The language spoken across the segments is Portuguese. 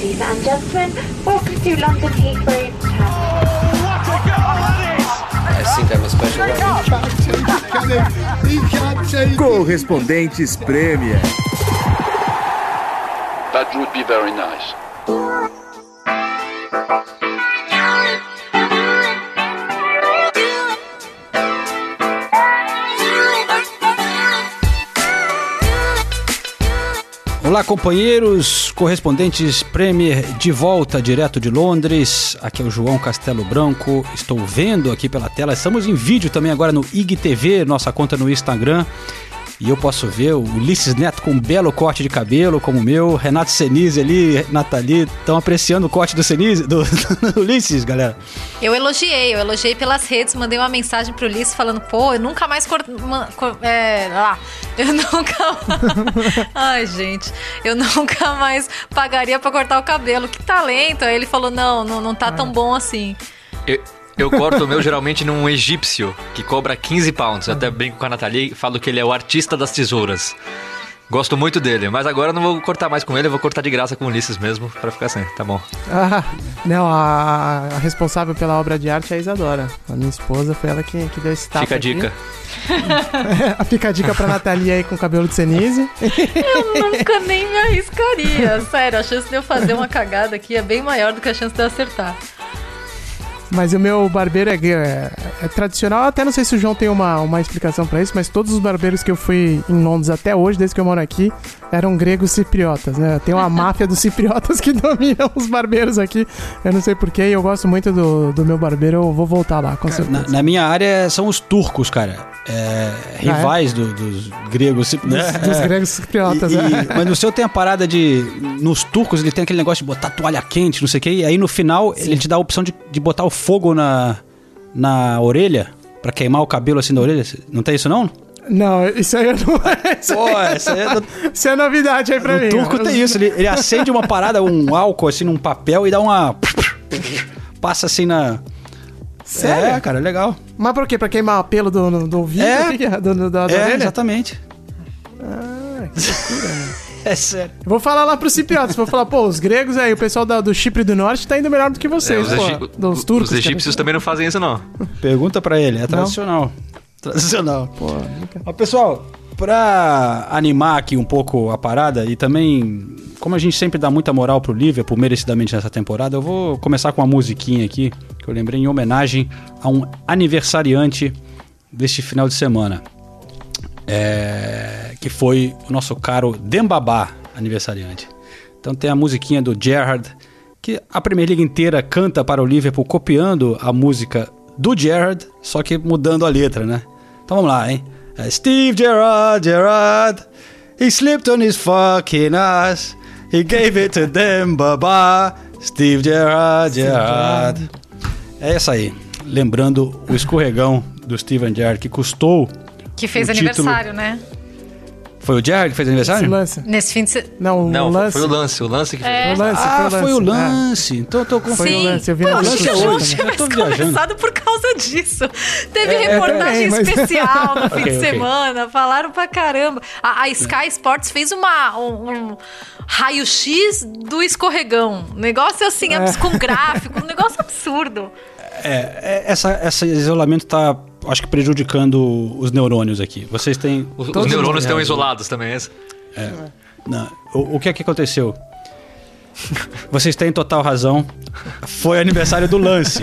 Ladies and gentlemen, welcome to London Heathrow. I think I'm a special Correspondentes Premier. That would be very nice. Olá, companheiros, correspondentes Premier de volta direto de Londres. Aqui é o João Castelo Branco. Estou vendo aqui pela tela. Estamos em vídeo também agora no IGTV, nossa conta no Instagram. E eu posso ver o Ulisses Neto com um belo corte de cabelo, como o meu. Renato Senise ali, Nathalie, estão apreciando o corte do Senise, do, do Ulisses, galera. Eu elogiei, eu elogiei pelas redes, mandei uma mensagem pro Ulisses falando, pô, eu nunca mais cor... é, lá, eu nunca Ai, gente, eu nunca mais pagaria pra cortar o cabelo. Que talento! Aí ele falou, não, não, não tá tão bom assim. Eu, eu corto o meu geralmente num egípcio, que cobra 15 pounds. Eu até brinco com a Nathalie e falo que ele é o artista das tesouras. Gosto muito dele, mas agora eu não vou cortar mais com ele, eu vou cortar de graça com o Ulisses mesmo, pra ficar assim, tá bom. Ah, não, a, a responsável pela obra de arte é a Isadora. A minha esposa foi ela que, que deu esse tapa Fica a aqui. dica. Fica a dica pra Nathalie aí com o cabelo de cenise. Eu nunca nem me arriscaria. Sério, a chance de eu fazer uma cagada aqui é bem maior do que a chance de eu acertar. Mas o meu barbeiro é, é, é tradicional. Até não sei se o João tem uma, uma explicação pra isso, mas todos os barbeiros que eu fui em Londres até hoje, desde que eu moro aqui, eram gregos cipriotas, né? Tem uma máfia dos cipriotas que dominam os barbeiros aqui. Eu não sei porquê, e eu gosto muito do, do meu barbeiro. Eu vou voltar lá, com certeza. Na, na minha área são os turcos, cara. É, rivais do- dos gregos. né? Dos, dos É. gregos cipriotas, E- né? e- mas no seu tem a parada de. Nos turcos ele tem aquele negócio de botar toalha quente, não sei o quê. E aí no final ele te dá a opção de, de botar o fogo na, na orelha. Pra queimar o cabelo assim da orelha. Não tem isso não? Não, isso aí eu não. Isso, Pô, essa aí é do, isso é novidade aí pra mim. no turco Os- tem isso. Ele, ele acende uma parada, um álcool assim num papel e dá uma. Passa assim na. Sério? É, cara, legal. Mas por quê? Pra queimar pelo do, do, do ouvido? É. O que que é? Do, do, da, É, orelha? exatamente. Ah, que loucura, mano. É sério. Eu Vou falar lá pros cipriotas, vou falar, pô, os gregos aí, o pessoal da- do Chipre do Norte tá indo melhor do que É, vocês, os, pô. egi- Dos turcos. os egípcios também não fazem isso, não. Pergunta pra ele, é tradicional. Tradicional. Pô, nunca... Ó, pessoal, pra animar aqui um pouco a parada e também, como a gente sempre dá muita moral pro Liverpool merecidamente nessa temporada, eu vou começar com uma musiquinha aqui que eu lembrei em homenagem a um aniversariante deste final de semana. É, que foi o nosso caro Dembabá aniversariante. Então tem a musiquinha do Gerrard, que a Premier League inteira canta para o Liverpool copiando a música do Gerrard, só que mudando a letra, né? Então vamos lá, hein? É, Steve Gerrard, Gerrard, he slipped on his fucking ass, he gave it to Dembaba, Steve Gerrard, Gerrard. É essa aí, lembrando o escorregão do Steven Gerrard, que custou... Que fez o título- aniversário, né? Foi o Gerrard que fez Esse aniversário? lance. Nesse fim de semana. Não, o Não, lance. foi o lance, o lance que É. Foi o lance, Ah, foi o é. lance. Então eu tô com... Foi o lance, eu vi Pô, lance o Eu tô mais viajando. começado por causa disso. Teve É, é, reportagem também, mas- especial no fim Ok, de semana, falaram pra caramba. A, a Sky Sports fez uma, um, um raio-x do escorregão. Um negócio assim, abs- com gráfico, um negócio absurdo. É, é, essa, esse isolamento tá, acho que prejudicando os neurônios aqui. Vocês têm... Os, os neurônios os- estão isolados também, é esse? Não, o, o que é que aconteceu? Vocês têm total razão. Foi aniversário do lance.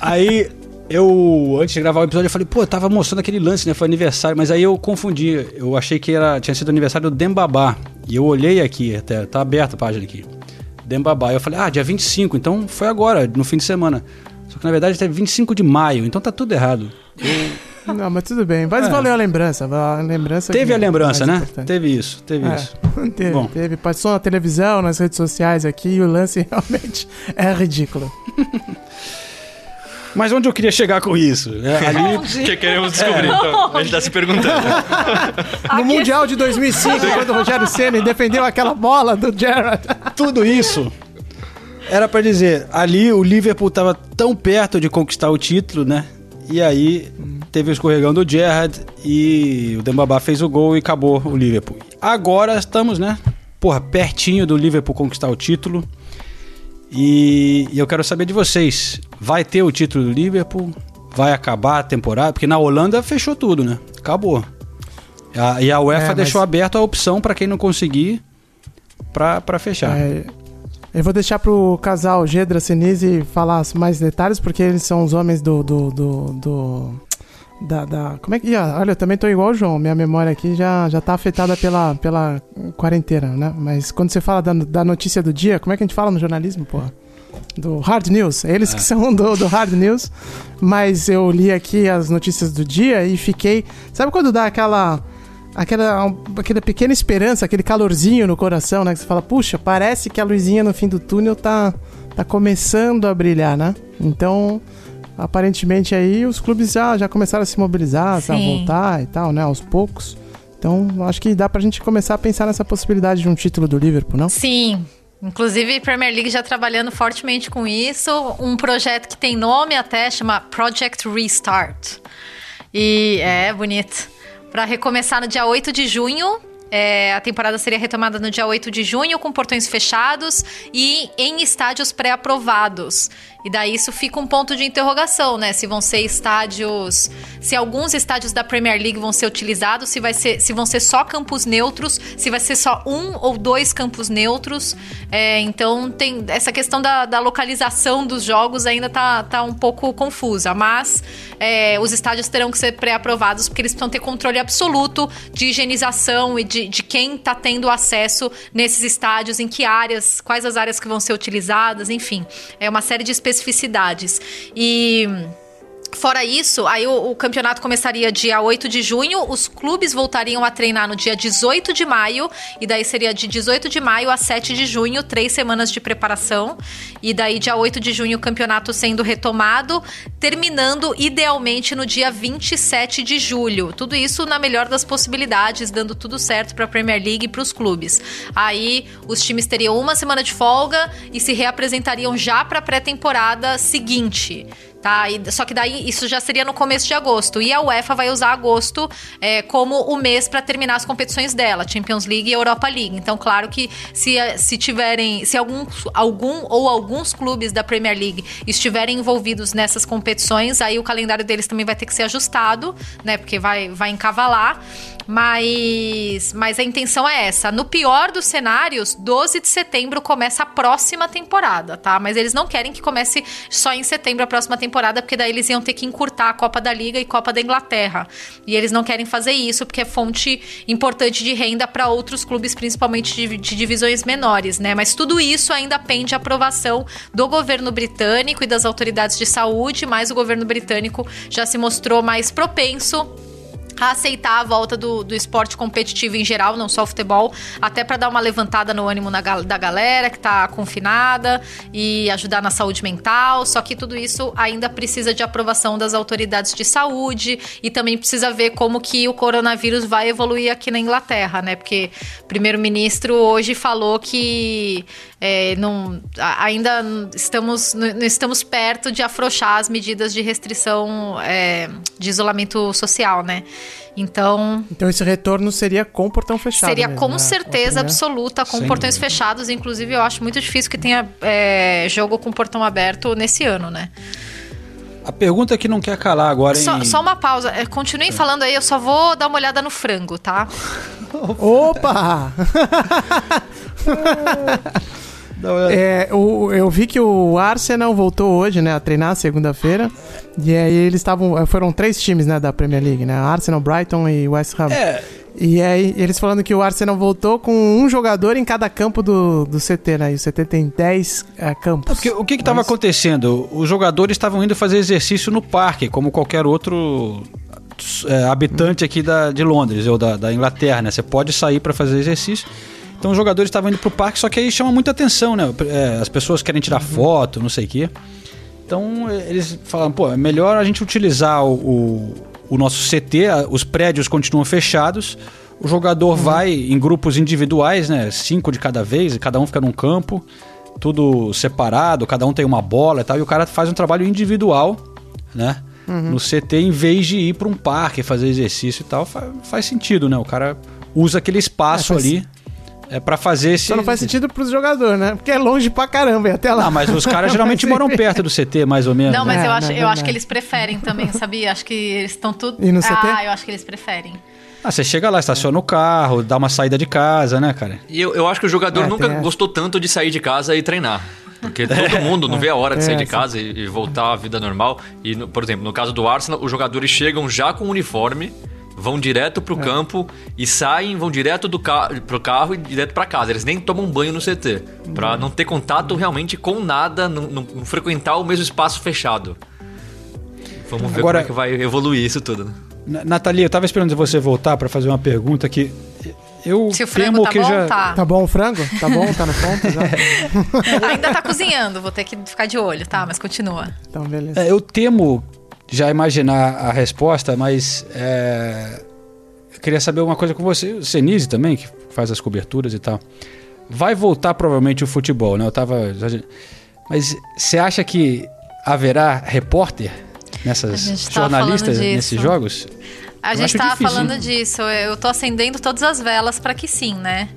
Aí eu, antes de gravar o episódio, eu falei, pô, eu tava mostrando aquele lance, né? Foi aniversário. Mas aí eu confundi. Eu achei que era, tinha sido aniversário do Dembabá. E eu olhei aqui, até, tá aberta a página aqui. Dembabá. Eu falei, ah, dia 25, então foi agora, no fim de semana. Só que na verdade é 25 de maio, então tá tudo errado. Não, mas tudo bem. Mas É. valeu a lembrança. A lembrança Teve a lembrança, é né? mais importante. Teve isso, teve É, isso. teve, Bom. teve. Passou na televisão, nas redes sociais aqui, e o lance realmente é ridículo. Mas onde eu queria chegar com isso? É, ali que queremos descobrir, então. A gente tá se perguntando. No Mundial de 2005, quando o Rogério Ceni defendeu aquela bola do Gerrard. tudo isso era pra dizer, ali o Liverpool tava tão perto de conquistar o título, né? E aí teve o escorregão do Gerrard e o Dembabá fez o gol e acabou o Liverpool. Agora estamos, né? porra, pertinho do Liverpool conquistar o título. E, e eu quero saber de vocês. Vai ter o título do Liverpool? Vai acabar a temporada? Porque na Holanda fechou tudo, né? Acabou. A- e a UEFA É, mas- deixou aberto a opção para quem não conseguir pra, pra fechar. É, eu vou deixar pro casal Gedra Senise falar mais detalhes, porque eles são os homens do. do, do, do- da, da- Como é que. Olha, eu também tô igual o João. Minha memória aqui já, já tá afetada pela, pela quarentena, né? Mas quando você fala da, da notícia do dia, como é que a gente fala no jornalismo, porra? Do Hard News. Eles que são do, do Hard News. Mas eu li aqui as notícias do dia e fiquei. Sabe quando dá aquela. Aquela, aquela pequena esperança, aquele calorzinho no coração, né? Que você fala, puxa, parece que a luzinha no fim do túnel tá, tá começando a brilhar, né? Então, aparentemente aí os clubes já, já começaram a se mobilizar, a voltar e tal, né? Aos poucos. Então, acho que dá pra gente começar a pensar nessa possibilidade de um título do Liverpool, não? Sim. Inclusive, Premier League já trabalhando fortemente com isso. Um projeto que tem nome até, chama Project Restart. E é bonito. Para recomeçar no dia 8 de junho. é, a temporada seria retomada no dia 8 de junho, com portões fechados e em estádios pré-aprovados. E daí isso fica um ponto de interrogação, né? Se vão ser estádios. Se alguns estádios da Premier League vão ser utilizados, se, vai ser, se vão ser só campos neutros, se vai ser só um ou dois campos neutros. É, então tem essa questão da, da localização dos jogos ainda tá, tá um pouco confusa. Mas é, os estádios terão que ser pré-aprovados porque eles precisam ter controle absoluto de higienização e de, de quem tá tendo acesso nesses estádios, em que áreas, quais as áreas que vão ser utilizadas, enfim. É uma série de especificidades. E. Fora isso, aí o, o campeonato começaria dia 8 de junho, os clubes voltariam a treinar no dia 18 de maio, e daí seria de 18 de maio a 7 de junho, três semanas de preparação. E daí, dia 8 de junho, o campeonato sendo retomado, terminando idealmente no dia 27 de julho. Tudo isso na melhor das possibilidades, dando tudo certo para a Premier League e para os clubes. Aí os times teriam uma semana de folga e se reapresentariam já para a pré-temporada seguinte. Tá? E- só que daí isso já seria no começo de agosto. E a UEFA vai usar agosto é, como o mês para terminar as competições dela, Champions League e Europa League. Então, claro que se, eh, se tiverem, se algum, algum ou alguns clubes da Premier League estiverem envolvidos nessas competições, aí o calendário deles também vai ter que ser ajustado, né? Porque vai, vai encavalar. Mas, mas a intenção é essa. No pior dos cenários, 12 de setembro começa a próxima temporada, tá? Mas eles não querem que comece só em setembro a próxima temporada, porque daí eles iam ter que encurtar a Copa da Liga e Copa da Inglaterra. E eles não querem fazer isso, porque é fonte importante de renda para outros clubes, principalmente de, de divisões menores, né? Mas tudo isso ainda pende a aprovação do governo britânico e das autoridades de saúde, mas o governo britânico já se mostrou mais propenso a aceitar a volta do, do esporte competitivo em geral, não só o futebol, até para dar uma levantada no ânimo na da galera que tá confinada e ajudar na saúde mental. Só que tudo isso ainda precisa de aprovação das autoridades de saúde e também precisa ver como que o coronavírus vai evoluir aqui na Inglaterra, né? Porque o primeiro-ministro hoje falou que é, não, ainda estamos, não estamos perto de afrouxar as medidas de restrição é, de isolamento social, né? Então, Então esse retorno seria com o portão fechado. seria mesmo, com né? certeza primeira- absoluta, com Sem portões dúvida. fechados. Inclusive, eu acho muito difícil que tenha é, jogo com portão aberto nesse ano, né? A pergunta que não quer calar agora, hein? Só, só uma pausa. É, Continuem falando aí, eu só vou dar uma olhada no frango, tá? Opa! É, o- eu vi que o Arsenal voltou hoje, né, a treinar segunda-feira. E aí eles estavam. Foram três times, né, da Premier League, né? Arsenal, Brighton e West Ham. É, E aí eles falando que o Arsenal voltou com um jogador em cada campo do, do CT, né? E o CT tem 10 é, campos. porque o que estava acontecendo? Os jogadores estavam indo fazer exercício no parque, como qualquer outro é, habitante aqui da, de Londres ou da, da Inglaterra, né? Você pode sair para fazer exercício. Então os jogadores estavam indo pro parque, só que aí chama muita atenção, né? É, as pessoas querem tirar foto, não sei o quê. Então é, eles falaram, pô, é melhor a gente utilizar o, o, o nosso CT, a- os prédios continuam fechados, o jogador vai em grupos individuais, né? Cinco de cada vez, e cada um fica num campo, tudo separado, cada um tem uma bola e tal, e o cara faz um trabalho individual, né? No CT, em vez de ir para um parque fazer exercício e tal, fa- faz sentido, né? O cara usa aquele espaço É, faz- ali É pra fazer esse. Só não faz sentido pros jogadores, né? Porque é longe pra caramba, e até lá. Não, mas os caras geralmente moram perto do CT, mais ou menos. Não, mas É, eu, acho, não, é eu acho verdade. que eles preferem também, sabia? Acho que eles estão tudo. E no CT? Ah, eu acho que eles preferem. Ah, você chega lá, estaciona o carro, dá uma saída de casa, né, cara? E eu, eu acho que o jogador É, nunca gostou tanto de sair de casa e treinar. Porque todo mundo não vê a hora de sair de essa. casa e, e voltar à vida normal. E, no- por exemplo, no caso do Arsenal, os jogadores chegam já com o uniforme, vão direto É. pro campo e saem, vão direto do ca pro carro e direto pra casa. Eles nem tomam banho no CT. Pra não ter contato realmente com nada, não, não- não frequentar o mesmo espaço fechado. Vamos ver Agora- como é que vai evoluir isso tudo. né? Na- Nathalie, eu tava esperando você voltar pra fazer uma pergunta que eu Se o frango temo tá que bom, já tá. Tá bom o frango? Tá bom? Tá no ponto já? Ainda tá cozinhando, vou ter que ficar de olho, tá? Mas continua. Então, beleza. É, eu temo já imaginar a resposta, mas é, eu queria saber uma coisa com você, o Senise também, que faz as coberturas e tal. Vai voltar provavelmente o futebol, né? Eu tava. Mas você acha que haverá repórter nessas jornalistas nesses jogos? A Eu gente acho tava difícil, falando hein? disso. Eu tô acendendo todas as velas pra que sim, né?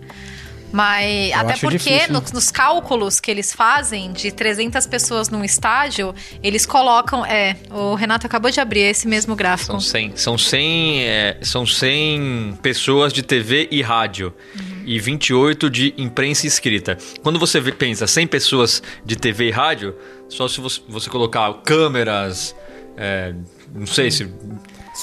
Mas até acho porque difícil, no- nos cálculos que eles fazem de 300 pessoas num estádio, eles colocam, é, o Renato acabou de abrir esse mesmo gráfico. São 100, são 100, é, são 100 pessoas de TV e rádio. E 28 de imprensa escrita. Quando você vê- pensa 100 pessoas de TV e rádio, só se você, você colocar câmeras, é, não sei se...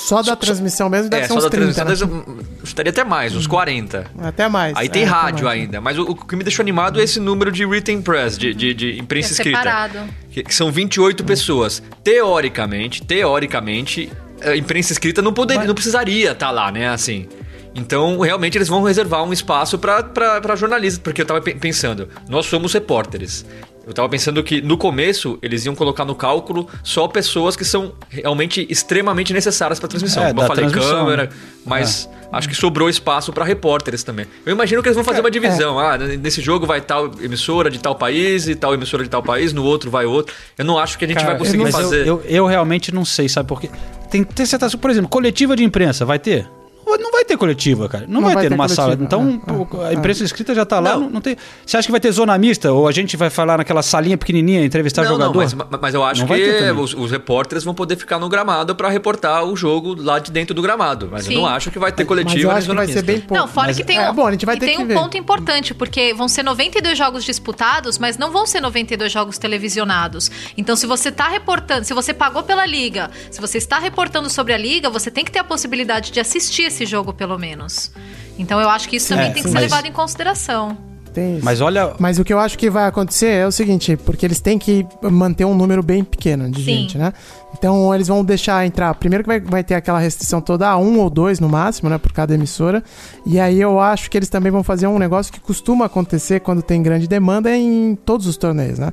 Só da transmissão mesmo deve É, ser só uns da 30, transmissão, né? deve- estaria até mais, uns 40. Até mais. Aí tem É, rádio mais. ainda, mas o, o que me deixou animado é esse número de written press, de, de, de imprensa É escrita. separado. Que, que são 28 pessoas. Teoricamente, teoricamente, a imprensa escrita não, poderia, não precisaria estar lá, né? Assim. Então, realmente, eles vão reservar um espaço para jornalistas, porque eu tava pe- pensando, nós somos repórteres. Eu tava pensando que no começo eles iam colocar no cálculo só pessoas que são realmente extremamente necessárias para transmissão. É, Como eu falei, transmissão, câmera, né? mas acho que sobrou espaço para repórteres também. Eu imagino que eles vão fazer uma divisão. Ah, nesse jogo vai tal emissora de tal país e tal emissora de tal país, no outro vai outro. Eu não acho que a gente Cara, vai conseguir eu- fazer. Eu, eu realmente não sei, sabe por quê? Tem que ter certas. Por exemplo, coletiva de imprensa, vai ter? Não vai ter coletiva, cara. Não, Não vai, vai ter ter numa sala. coletiva. Então, É, é, a imprensa escrita já tá lá, Não. não, não tem. Você acha que vai ter zona mista? Ou a gente vai falar naquela salinha pequenininha, entrevistar não, jogador? não, mas, mas eu acho que os, os repórteres vão poder ficar no gramado para reportar o jogo lá de dentro do gramado. Mas Sim. eu não acho que vai ter Mas coletiva eu nem acho que vai ser mista. bem pouco. Não, fora Mas- que tem é, um, bom, a gente vai ter tem que um ver. ponto importante, porque vão ser 92 jogos disputados, mas não vão ser 92 jogos televisionados. Então, se você tá reportando, se você pagou pela liga, se você está reportando sobre a liga, você tem que ter a possibilidade de assistir esse jogo, pelo menos. Então, eu acho que isso também É, tem que sim, ser mas- levado em consideração. Tem isso. Mas olha. Mas o que eu acho que vai acontecer é o seguinte, porque eles têm que manter um número bem pequeno de Sim. gente, né? Então eles vão deixar entrar. Primeiro que vai, vai ter aquela restrição toda a um ou dois no máximo, né? Por cada emissora. E aí eu acho que eles também vão fazer um negócio que costuma acontecer quando tem grande demanda em todos os torneios, né?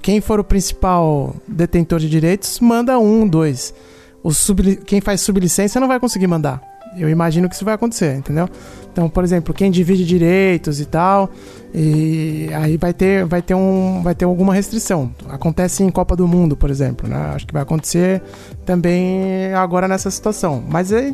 Quem for o principal detentor de direitos, manda um, dois. O subli- quem faz sublicência não vai conseguir mandar. Eu imagino que isso vai acontecer, entendeu? Então, por exemplo, quem divide direitos e tal, e aí vai ter, vai ter, um, vai ter alguma restrição. Acontece em Copa do Mundo, por exemplo, né? Acho que vai acontecer também agora nessa situação. Mas é,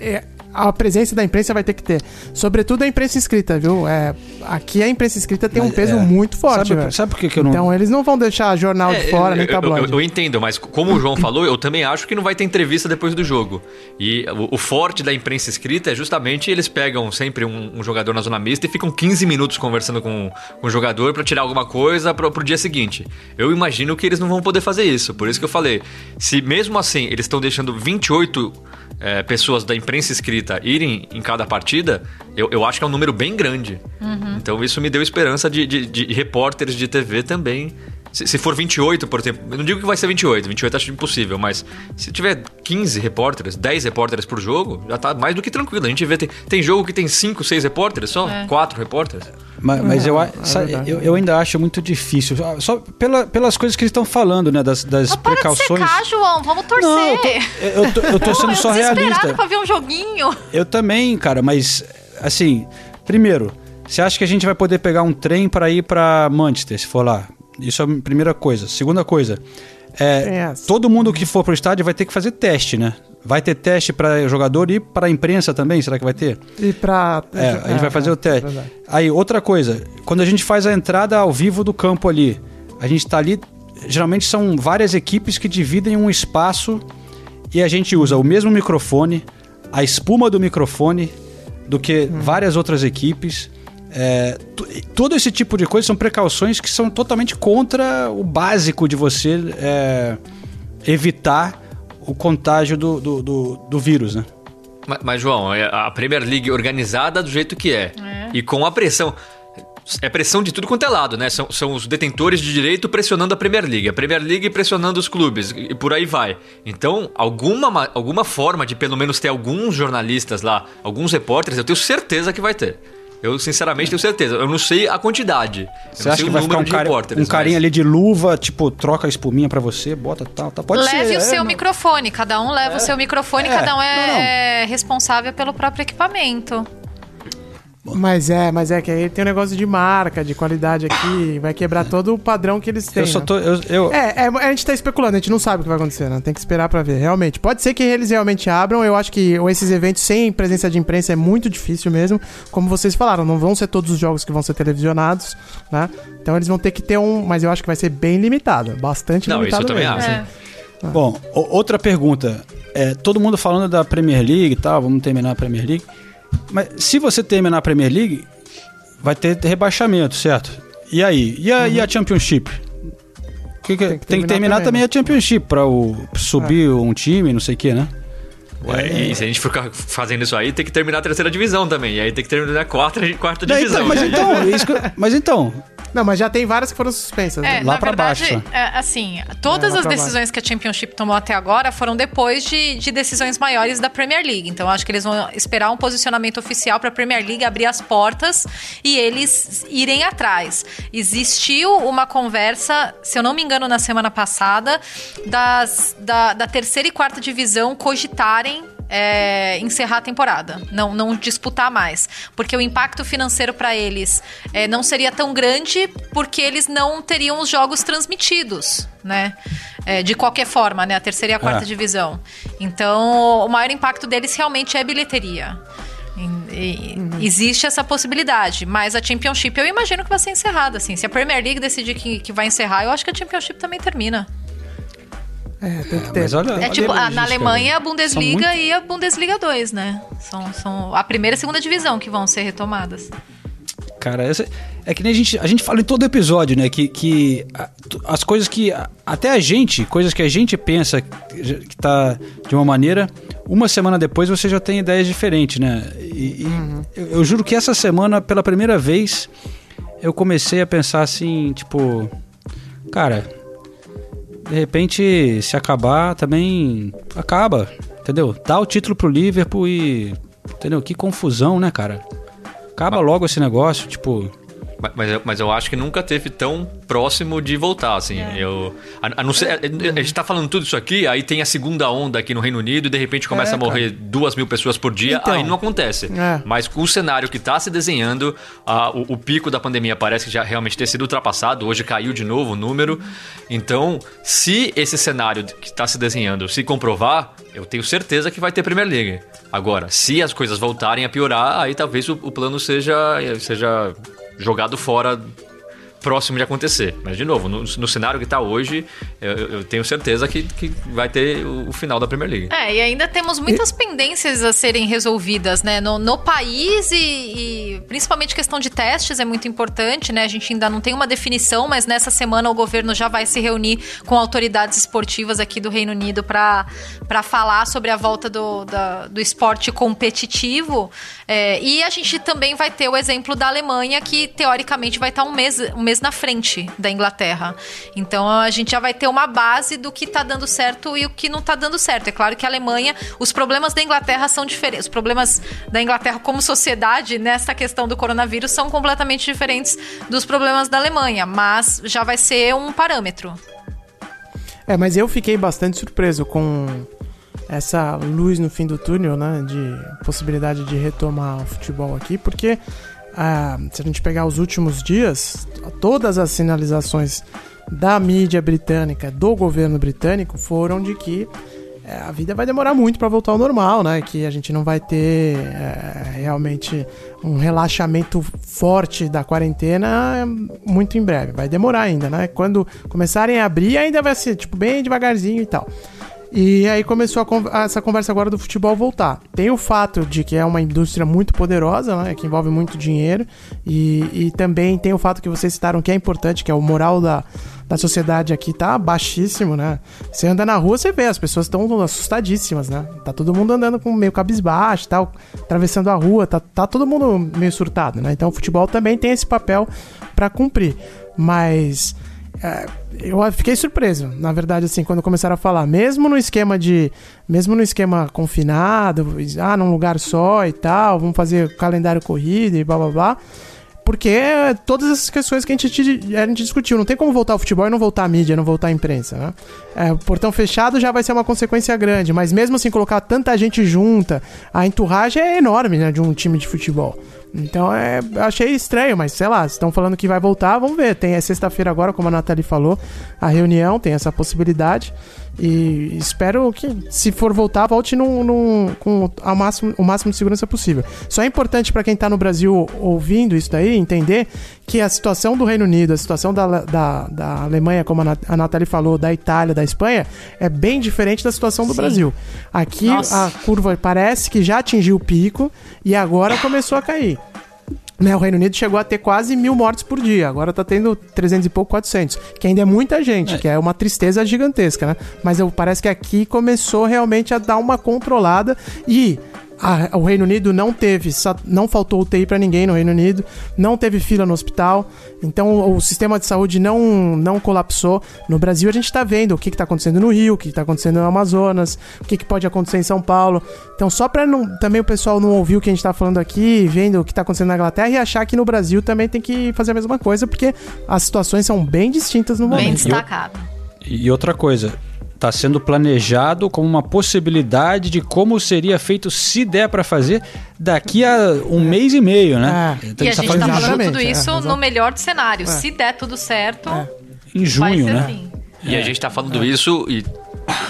é- a presença da imprensa vai ter que ter. Sobretudo a imprensa escrita, viu? É, aqui a imprensa escrita tem um Mas, peso é, muito forte, sabe, velho. sabe por que, que eu não. Então eles não vão deixar jornal É, de fora, nem eu, eu, tabloide. eu entendo, mas como o João falou, eu também acho que não vai ter entrevista depois do jogo. E o, o forte da imprensa escrita é justamente eles pegam sempre um, um jogador na zona mista e ficam 15 minutos conversando com, com o jogador pra tirar alguma coisa pro, pro dia seguinte. Eu imagino que eles não vão poder fazer isso. Por isso que eu falei, se mesmo assim eles estão deixando 28 é, pessoas da imprensa escrita irem em cada partida, eu, eu acho que é um número bem grande. Então isso me deu esperança de, de, de repórteres de TV também. Se, se for 28, por exemplo, eu não digo que vai ser 28, 28 acho impossível, mas se tiver 15 repórteres, 10 repórteres por jogo, já tá mais do que tranquilo. A gente vê, tem, tem jogo que tem 5, 6 repórteres só, É. 4 repórteres. Mas, mas eu, a- é sa- verdade. eu, eu ainda acho muito difícil. Só- Só pela, pelas coisas que eles estão falando, né? Das, das Ah, para de precauções. secar, João. Vamos torcer. Não, eu tô, eu tô, eu tô sendo Eu só realista. pra ver um joguinho. Eu também, cara, mas assim, primeiro, você acha que a gente vai poder pegar um trem para ir para Manchester, se for lá? Isso é a primeira coisa. Segunda coisa, é, todo mundo que for pro estádio vai ter que fazer teste, né? Vai ter teste para jogador e para imprensa também? Será que vai ter? E pra. É, a gente vai fazer é, o teste. é verdade. Aí, outra coisa, quando a gente faz a entrada ao vivo do campo ali, a gente tá ali, geralmente são várias equipes que dividem um espaço e a gente usa o mesmo microfone, a espuma do microfone, do que várias outras equipes. É, todo esse tipo de coisa são precauções que são totalmente contra o básico de você é, evitar o contágio do, do, do, do vírus, né? Mas, mas, João, é a Premier League organizada do jeito que é. E com a pressão. É pressão de tudo quanto é lado, né? São, são os detentores de direito pressionando a Premier League, a Premier League pressionando os clubes, e por aí vai. Então, alguma, ma- alguma forma de pelo menos ter alguns jornalistas lá, alguns repórteres, eu tenho certeza que vai ter. Eu, sinceramente, tenho certeza. Eu não sei a quantidade. Eu Você não acha sei que o vai ficar um, de cara, um carinha mas- ali de luva, tipo, troca a espuminha pra você, bota tal, tal. Pode Leve ser. o é, seu não- microfone, cada um leva o seu microfone, É, cada um é, não, não. é responsável pelo próprio equipamento. Mas é, mas é que aí tem um negócio de marca, de qualidade aqui, vai quebrar todo o padrão que eles têm. Eu só né? tô. Eu, eu- É, é, a gente tá especulando, a gente não sabe o que vai acontecer, né? Tem que esperar pra ver, realmente. Pode ser que eles realmente abram, eu acho que esses eventos sem presença de imprensa é muito difícil mesmo. Como vocês falaram, não vão ser todos os jogos que vão ser televisionados, né? Então eles vão ter que ter um, mas eu acho que vai ser bem limitado, bastante Não, isso limitado eu também mesmo. acho. É. Bom, outra pergunta. É, todo mundo falando da Premier League e tal, vamos terminar a Premier League. Mas se você terminar a Premier League, vai ter rebaixamento, certo? E aí? E a, e a Championship? Que que- tem, que terminar terminar também, também, né? a Championship pra o, subir um time, não sei o que, né? Ué, e se a gente ficar fazendo isso aí, tem que terminar a terceira divisão também. E aí tem que terminar a quarta, quarta Não, divisão. então, mas né? então, é isso mas então, Não, mas já tem várias que foram suspensas. É, né? Lá na pra verdade, baixo. é, assim, todas É, lá as decisões que a Championship tomou até agora foram depois de, de decisões maiores da Premier League. Então, acho que eles vão esperar um posicionamento oficial para a Premier League abrir as portas e eles irem atrás. Existiu uma conversa, se eu não me engano, na semana passada, das, da, da terceira e quarta divisão cogitarem é, encerrar a temporada, não, não disputar mais, porque o impacto financeiro para eles é, não seria tão grande, porque eles não teriam os jogos transmitidos, né? É, de qualquer forma, né? A terceira e a quarta É. divisão. Então, o maior impacto deles realmente é a bilheteria. E- e Existe essa possibilidade, mas a Championship eu imagino que vai ser encerrada, assim. Se a Premier League decidir que, que vai encerrar, eu acho que a Championship também termina. É, tem que ter. mas olha, É olha tipo, a a- na Alemanha a? Bundesliga muito- e a Bundesliga 2, né? São, são a primeira e segunda divisão que vão ser retomadas. Cara, essa, é que nem a gente, a gente fala em todo episódio, né? Que, que a- as coisas que. a- Até a gente, coisas que a gente pensa que tá de uma maneira, uma semana depois você já tem ideias diferentes, né? E, e eu, eu juro que essa semana, pela primeira vez, eu comecei a pensar assim, tipo. Cara, de repente, se acabar, também acaba, entendeu? Dá o título pro Liverpool e. Entendeu? Que confusão, né, cara? Acaba logo esse negócio, tipo. Mas- Mas eu, mas eu acho que nunca teve tão próximo de voltar, assim. Eu, a, a não ser, a, a gente tá falando tudo isso aqui, aí tem a segunda onda aqui no Reino Unido e de repente começa É, a morrer duas mil pessoas por dia, Então. aí não acontece. É. Mas com o cenário que tá se desenhando, a- o, o pico da pandemia parece que já realmente ter sido ultrapassado, hoje caiu de novo o número. Então, se esse cenário que tá se desenhando se comprovar, eu tenho certeza que vai ter Premier League. Agora, se as coisas voltarem a piorar, aí talvez o, o plano seja, seja jogado fora próximo de acontecer. Mas, de novo, no, no cenário que está hoje, eu, eu tenho certeza que, que vai ter o, o final da Premier League. É, e ainda temos muitas pendências a serem resolvidas, né? No, no país e, e principalmente questão de testes é muito importante, né? A gente ainda não tem uma definição, mas nessa semana o governo já vai se reunir com autoridades esportivas aqui do Reino Unido para falar sobre a volta do, da- do esporte competitivo. É, e a gente também vai ter o exemplo da Alemanha, que teoricamente vai estar um mês, um mês na frente da Inglaterra. Então a gente já vai ter uma base do que tá dando certo e o que não tá dando certo. É claro que a Alemanha, os problemas da Inglaterra são diferentes. Os problemas da Inglaterra como sociedade nessa questão do coronavírus são completamente diferentes dos problemas da Alemanha, mas já vai ser um parâmetro. É, mas eu fiquei bastante surpreso com essa luz no fim do túnel, né? De possibilidade de retomar o futebol aqui, porque se a gente pegar os últimos dias, todas as sinalizações da mídia britânica, do governo britânico, foram de que é, a vida vai demorar muito para voltar ao normal, né? Que a gente não vai ter é, realmente um relaxamento forte da quarentena muito em breve. Vai demorar ainda, né? Quando começarem a abrir, ainda vai ser tipo bem devagarzinho e tal. E aí começou a, essa conversa agora do futebol voltar. Tem o fato de que é uma indústria muito poderosa, né, que envolve muito dinheiro, e, e também tem o fato que vocês citaram que é importante, que é o moral da, da sociedade aqui tá baixíssimo, né? Você anda na rua, você vê, as pessoas estão assustadíssimas, né? Tá todo mundo andando com meio cabisbaixo, tal, atravessando a rua, tá, tá todo mundo meio surtado, né? Então o futebol também tem esse papel para cumprir. Mas é, eu fiquei surpreso, na verdade, assim, quando começaram a falar, mesmo no esquema de. Mesmo no esquema confinado, ah, num lugar só e tal, vamos fazer calendário corrido e blá blá blá. Porque todas essas questões que a gente, a gente discutiu, não tem como voltar ao futebol e não voltar à mídia, não voltar à imprensa, né? É, portão fechado já vai ser uma consequência grande, mas mesmo assim colocar tanta gente junta, a enturragem é enorme, né, de um time de futebol. Então é, achei estranho, mas sei lá, estão falando que vai voltar, vamos ver. Tem é sexta-feira agora, como a Nathalie falou, a reunião, tem essa possibilidade. E espero que, se for voltar, volte num, num, com a máximo, o máximo de segurança possível. Só é importante para quem está no Brasil ouvindo isso daí, entender que a situação do Reino Unido, a situação da, da, da Alemanha, como a Nathalie falou, da Itália, da Espanha, é bem diferente da situação do Sim. Brasil. Aqui Nossa. a curva parece que já atingiu o pico e agora começou a cair. Né, o Reino Unido chegou a ter quase mil mortes por dia, agora tá tendo 300 e pouco, 400, que ainda é muita gente, é. que é uma tristeza gigantesca, né? Mas eu, parece que aqui começou realmente a dar uma controlada e a, o Reino Unido não teve, não faltou UTI para ninguém no Reino Unido, não teve fila no hospital, então o, o sistema de saúde não, não colapsou. No Brasil a gente está vendo o que está acontecendo no Rio, o que está acontecendo no Amazonas, o que, que, pode acontecer em São Paulo. Então só para também o pessoal não ouvir o que a gente está falando aqui, vendo o que está acontecendo na Inglaterra e achar que no Brasil também tem que fazer a mesma coisa, porque as situações são bem distintas no momento. Bem destacado. E outra coisa, está sendo planejado como uma possibilidade de como seria feito se der para fazer daqui a um mês e meio, né? É. Então, e a gente está tá falando tudo isso é, no melhor dos cenários. É. Se der tudo certo, é. em junho, né? Assim. E a gente está falando isso e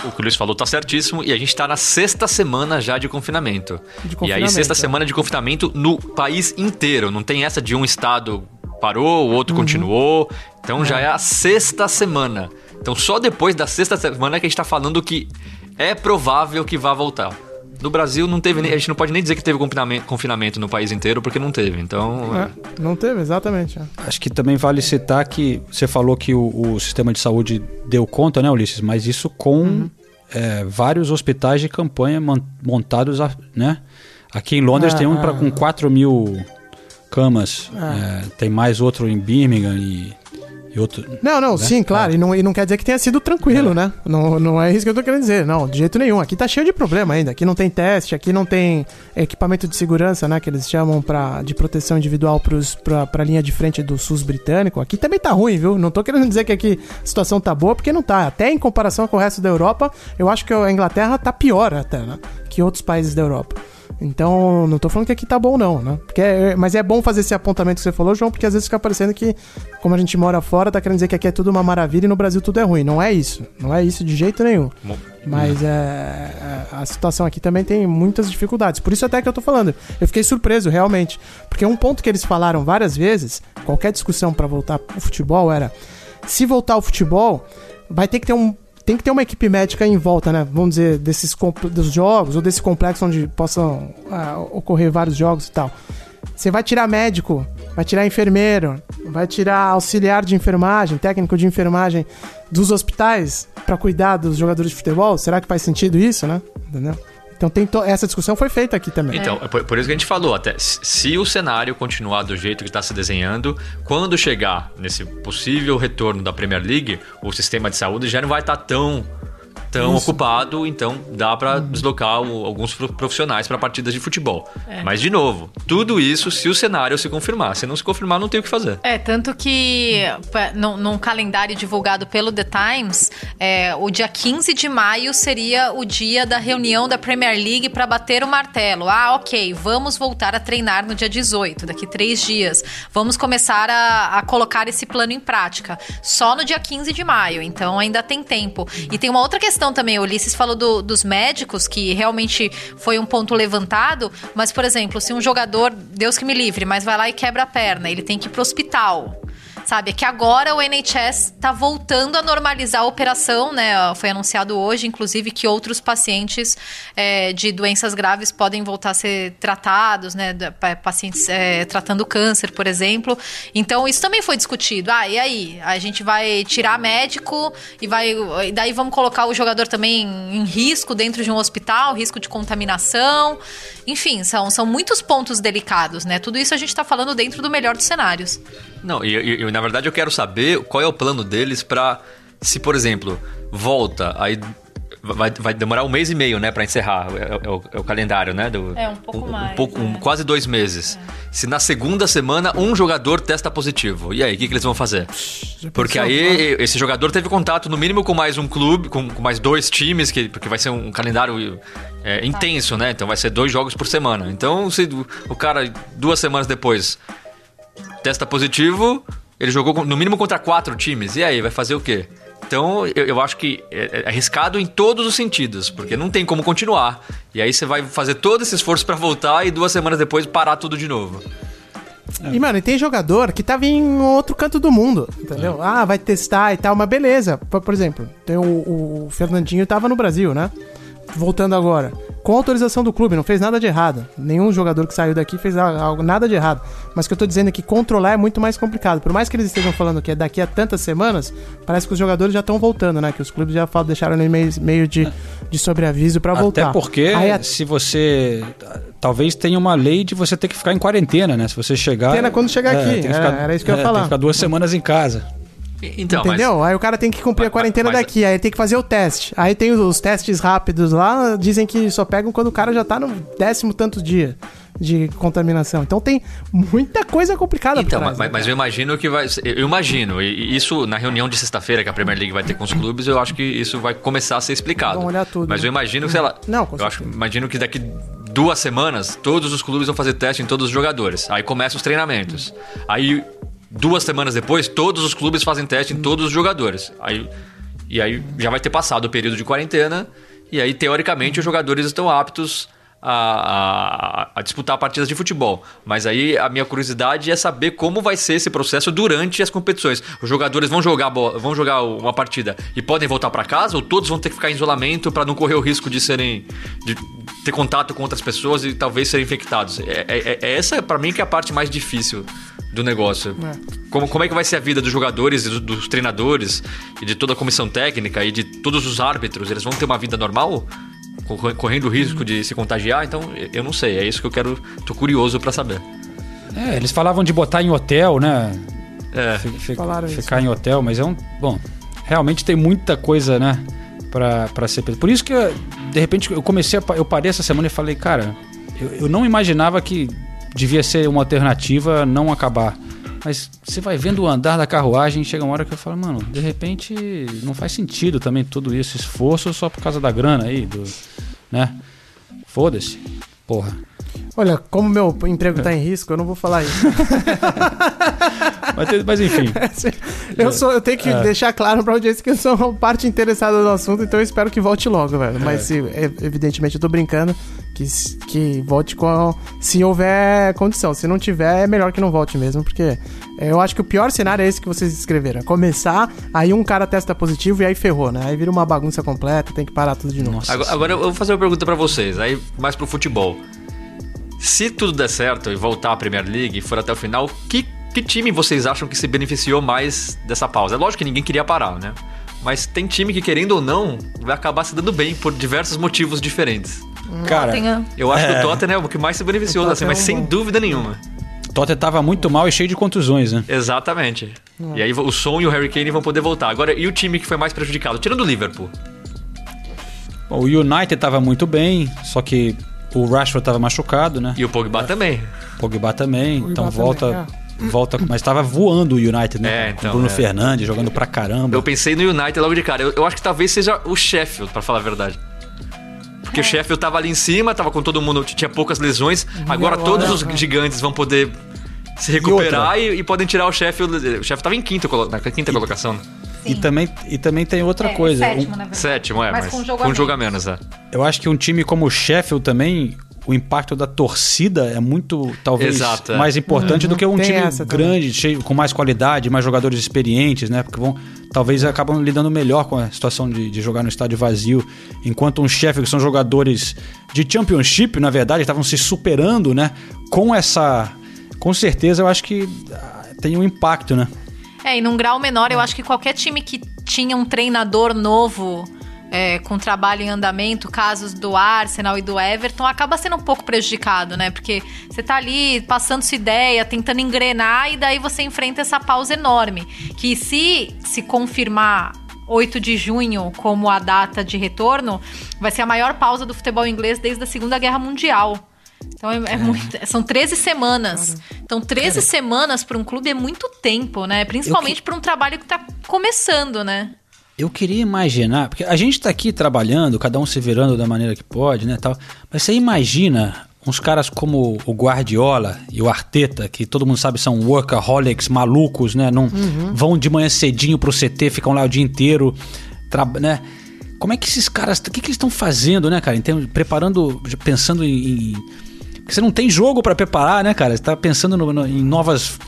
o que o Luiz falou tá certíssimo. E a gente tá na sexta semana já de confinamento. de confinamento. E aí, sexta é. semana de confinamento no país inteiro. Não tem essa de um estado parou, o outro uhum. continuou. Então já é a sexta semana. Então só depois da sexta semana que a gente tá falando que é provável que vá voltar. No Brasil não teve nem, a gente não pode nem dizer que teve confinamento, no país inteiro porque não teve. Então, é, não teve, exatamente. É. Acho que também vale citar que você falou que o, o, sistema de saúde deu conta, né, Ulisses? Mas isso com uhum. é, vários hospitais de campanha montados, né? Aqui em Londres tem um pra, com 4 mil camas. É. É, tem mais outro em Birmingham e outro, não, não, né? sim, claro. É. E, não, e não quer dizer que tenha sido tranquilo, é. né? Não, não é isso que eu tô querendo dizer. Não, de jeito nenhum. Aqui tá cheio de problema ainda. Aqui não tem teste, aqui não tem equipamento de segurança, né? Que eles chamam pra, de proteção individual pros, pra, pra linha de frente do SUS britânico. Aqui também tá ruim, viu? Não tô querendo dizer que aqui a situação tá boa, porque não tá. Até em comparação com o resto da Europa, eu acho que a Inglaterra tá pior até, né? Que outros países da Europa. Então, não tô falando que aqui tá bom, não, né? Porque é, mas é bom fazer esse apontamento que você falou, João, porque às vezes fica parecendo que, como a gente mora fora, tá querendo dizer que aqui é tudo uma maravilha e no Brasil tudo é ruim. Não é isso. Não é isso de jeito nenhum. Bom, mas é, é, a situação aqui também tem muitas dificuldades. Por isso até que eu tô falando. Eu fiquei surpreso, realmente. Porque um ponto que eles falaram várias vezes, qualquer discussão para voltar o futebol era: se voltar ao futebol, vai ter que ter um tem que ter uma equipe médica em volta, né? Vamos dizer, desses dos jogos ou desse complexo onde possam ah, ocorrer vários jogos e tal. Você vai tirar médico, vai tirar enfermeiro, vai tirar auxiliar de enfermagem, técnico de enfermagem dos hospitais para cuidar dos jogadores de futebol? Será que faz sentido isso, né? Entendeu? Então tem essa discussão foi feita aqui também. Então, é. por, por, isso que a gente falou, até se o cenário continuar do jeito que está se desenhando, quando chegar nesse possível retorno da Premier League, o sistema de saúde já não vai estar tá tão tão Isso. ocupado, então dá para uhum. deslocar o, alguns profissionais para partidas de futebol. É. Mas, de novo, tudo isso se o cenário se confirmar. Se não se confirmar, não tem o que fazer. É, tanto que num, num calendário divulgado pelo The Times, é, o dia 15 de maio seria o dia da reunião da Premier League para bater o martelo. Ah, ok, vamos voltar a treinar no dia 18, daqui três dias. Vamos começar a, a colocar esse plano em prática. Só no dia 15 de maio, então ainda tem tempo. E tem uma outra questão questão também, Ulisses falou do- dos médicos, que realmente foi um ponto levantado, mas, por exemplo, se um jogador, Deus que me livre, mas vai lá e quebra a perna, ele tem que ir pro hospital. Sabe, é que agora o NHS tá voltando a normalizar a operação, né? Foi anunciado hoje, inclusive, que outros pacientes é, de doenças graves podem voltar a ser tratados, né? Pacientes é, tratando câncer, por exemplo. Então, isso também foi discutido. Ah, e aí? A gente vai tirar médico e vai. E daí vamos colocar o jogador também em risco dentro de um hospital, risco de contaminação. Enfim, são, são muitos pontos delicados, né? Tudo isso a gente tá falando dentro do melhor dos cenários. Não, e, e- e, na verdade eu quero saber qual é o plano deles pra. Se, por exemplo, volta, aí vai, vai demorar um mês e meio, né, pra encerrar. É, é o, é o calendário, né? Do, É, um pouco mais, pouco- um- é. quase dois meses. Se na segunda semana um jogador testa positivo, e aí, o que, que eles vão fazer? Porque aí esse jogador teve contato, no mínimo, com mais um clube, com, com mais dois times, que, porque vai ser um calendário é, intenso, né? Então vai ser dois jogos por semana. Então, se o cara, duas semanas depois, testa positivo, ele jogou no mínimo contra quatro times. E aí, vai fazer o quê? Então, eu, eu acho que é, é arriscado em todos os sentidos, porque não tem como continuar. E aí você vai fazer todo esse esforço pra voltar e duas semanas depois parar tudo de novo. E, mano, e tem jogador que tava em outro canto do mundo, entendeu? Ah, vai testar e tal, mas beleza. Por, por exemplo, tem o, o Fernandinho tava no Brasil, né? Voltando agora. Com autorização do clube, não fez nada de errado. Nenhum jogador que saiu daqui fez algo, nada de errado. Mas o que eu tô dizendo é que controlar é muito mais complicado. Por mais que eles estejam falando que é daqui a tantas semanas, parece que os jogadores já estão voltando, né? Que os clubes já falam, deixaram ele meio, meio de, de sobreaviso pra voltar. Até porque Aí a- se você. Talvez tenha uma lei de você ter que ficar em quarentena, né? Se você chegar. Quarentena quando chegar aqui, tem que é, era isso que eu ia é, falar. Tem que ficar duas semanas em casa. Então, Entendeu? Aí o cara tem que cumprir Mas- a quarentena mas- daqui, aí tem que fazer o teste. Aí tem os, testes rápidos lá, dizem que só pegam quando o cara já tá no décimo tanto dia de contaminação. Então tem muita coisa complicada Então, trás, mas, né, mas eu imagino que vai. Eu imagino, e isso na reunião de sexta-feira que a Premier League vai ter com os clubes, eu acho que isso vai começar a ser explicado. Vamos olhar tudo, Mas né? eu imagino que, sei lá. Não, com eu acho, imagino que daqui duas semanas todos os clubes vão fazer teste em todos os jogadores. Aí começam os treinamentos. Aí, duas semanas depois, todos os clubes fazem teste em todos os jogadores. Aí, e aí já vai ter passado o período de quarentena. E aí, teoricamente, os jogadores estão aptos a, a- a disputar partidas de futebol. Mas aí a minha curiosidade é saber como vai ser esse processo durante as competições. Os jogadores vão jogar, vão jogar uma partida e podem voltar para casa ou todos vão ter que ficar em isolamento para não correr o risco de serem de ter contato com outras pessoas e talvez serem infectados. É, é- é essa para mim que é a parte mais difícil do negócio. Como, como é que vai ser a vida dos jogadores e do- dos treinadores e de toda a comissão técnica e de todos os árbitros? Eles vão ter uma vida normal? corre- correndo o risco de se contagiar, então eu não sei, é isso que eu quero, tô curioso pra saber. É, eles falavam de botar em hotel, né? É, Fi- fi- Falaram isso. ficar em hotel, mas é um. Bom, realmente tem muita coisa, né? Pra, pra ser. Por isso que, eu, de repente, eu comecei a. Eu parei essa semana e falei, cara, eu, eu não imaginava que devia ser uma alternativa não acabar. Mas você vai vendo o andar da carruagem, chega uma hora que eu falo, mano, de repente não faz sentido também tudo isso, esforço só por causa da grana aí, do. né? Foda-se. Porra. Olha, como meu emprego tá em risco, eu não vou falar isso. Mas, mas enfim. eu, sou, eu tenho que É. deixar claro pra audiência que eu sou uma parte interessada no assunto, então eu espero que volte logo, velho. Mas se, é, evidentemente eu tô brincando que, que volte com. Se houver condição. Se não tiver, é melhor que não volte mesmo, porque é, eu acho que o pior cenário é esse que vocês escreveram. É começar, aí um cara testa positivo e aí ferrou, né? Aí vira uma bagunça completa, tem que parar tudo de novo. Agora, agora eu vou fazer uma pergunta pra vocês, aí mais pro futebol. Se tudo der certo e voltar à Premier League e for até o final, que, que time vocês acham que se beneficiou mais dessa pausa? É lógico que ninguém queria parar, né? Mas tem time que, querendo ou não, vai acabar se dando bem por diversos motivos diferentes. Cara, Eu acho que É. o Tottenham é o que mais se beneficiou, assim, mas sem é um bom. dúvida nenhuma. Tottenham tava muito mal e cheio de contusões, né? Exatamente. E aí o Son e o Harry Kane vão poder voltar. Agora, e o time que foi mais prejudicado? Tirando o Liverpool. Bom, o United tava muito bem, só que o Rashford tava machucado, né? E o Pogba também. Pogba também, Pogba então também, volta, volta, mas tava voando o United, né? É, então, Bruno é. Fernandes jogando pra caramba. Eu pensei no United logo de cara. Eu, eu acho que talvez seja o Sheffield, pra falar a verdade. Porque o Sheffield tava ali em cima, tava com todo mundo, tinha poucas lesões. Agora, agora, todos os gigantes vão poder se recuperar e, e podem tirar o Sheffield. O Sheffield tava em quinta, colo- na quinta colocação. né? E também, e também tem outra É, coisa. sétimo, Um- na verdade. Sétimo, é, Mas mas, com com jogo um a jogo a menos. menos, é. eu acho que um time como o Sheffield também, o impacto da torcida é muito, talvez, Exato, é. mais importante do que um time grande, cheio, com mais qualidade, mais jogadores experientes, né? Porque vão, talvez acabam lidando melhor com a situação de, de jogar no estádio vazio. Enquanto um Sheffield, que são jogadores de Championship, na verdade, estavam se superando, né? Com essa. Com certeza, eu acho que ah, tem um impacto, né? É, e num grau menor, eu acho que qualquer time que tinha um treinador novo, é, com trabalho em andamento, casos do Arsenal e do Everton, acaba sendo um pouco prejudicado, né? Porque você tá ali passando sua ideia, tentando engrenar, e daí você enfrenta essa pausa enorme. Que se se confirmar 8 de junho como a data de retorno, vai ser a maior pausa do futebol inglês desde a Segunda Guerra Mundial. Então é, é muito- são 13 semanas. Então 13 semanas para um clube é muito tempo, né? Principalmente para um trabalho que tá começando, né? Eu queria imaginar, porque a gente tá aqui trabalhando, cada um se virando da maneira que pode, né, tal. Mas você imagina uns caras como o Guardiola e o Arteta, que todo mundo sabe são workaholics malucos, né, não vão de manhã cedinho pro CT, ficam lá o dia inteiro, né? Como é que esses caras, o que, que eles estão fazendo, né, cara? Termos- preparando, pensando em, em- você não tem jogo pra preparar, né, cara? Você tá pensando no- no- em novas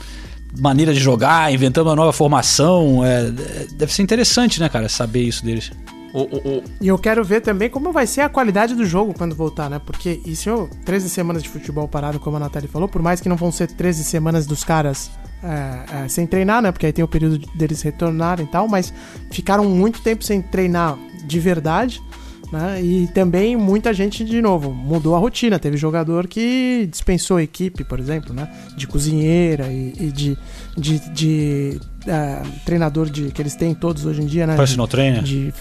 maneiras de jogar, inventando uma nova formação. é, é, deve ser interessante, né, cara, saber isso deles. O, o- o- E eu quero ver também como vai ser a qualidade do jogo quando voltar, né? Porque isso, 13 semanas de futebol parado, como a Nathalie falou, por mais que não vão ser 13 semanas dos caras é, é, sem treinar, né? Porque aí tem o período deles retornarem e tal, mas ficaram muito tempo sem treinar de verdade. Né? E também muita gente, de novo, mudou a rotina. Teve jogador que dispensou a equipe, por exemplo, né? De cozinheira e, e de, de, de, é, treinador de, que eles têm todos hoje em dia, né? Personal trainer. de,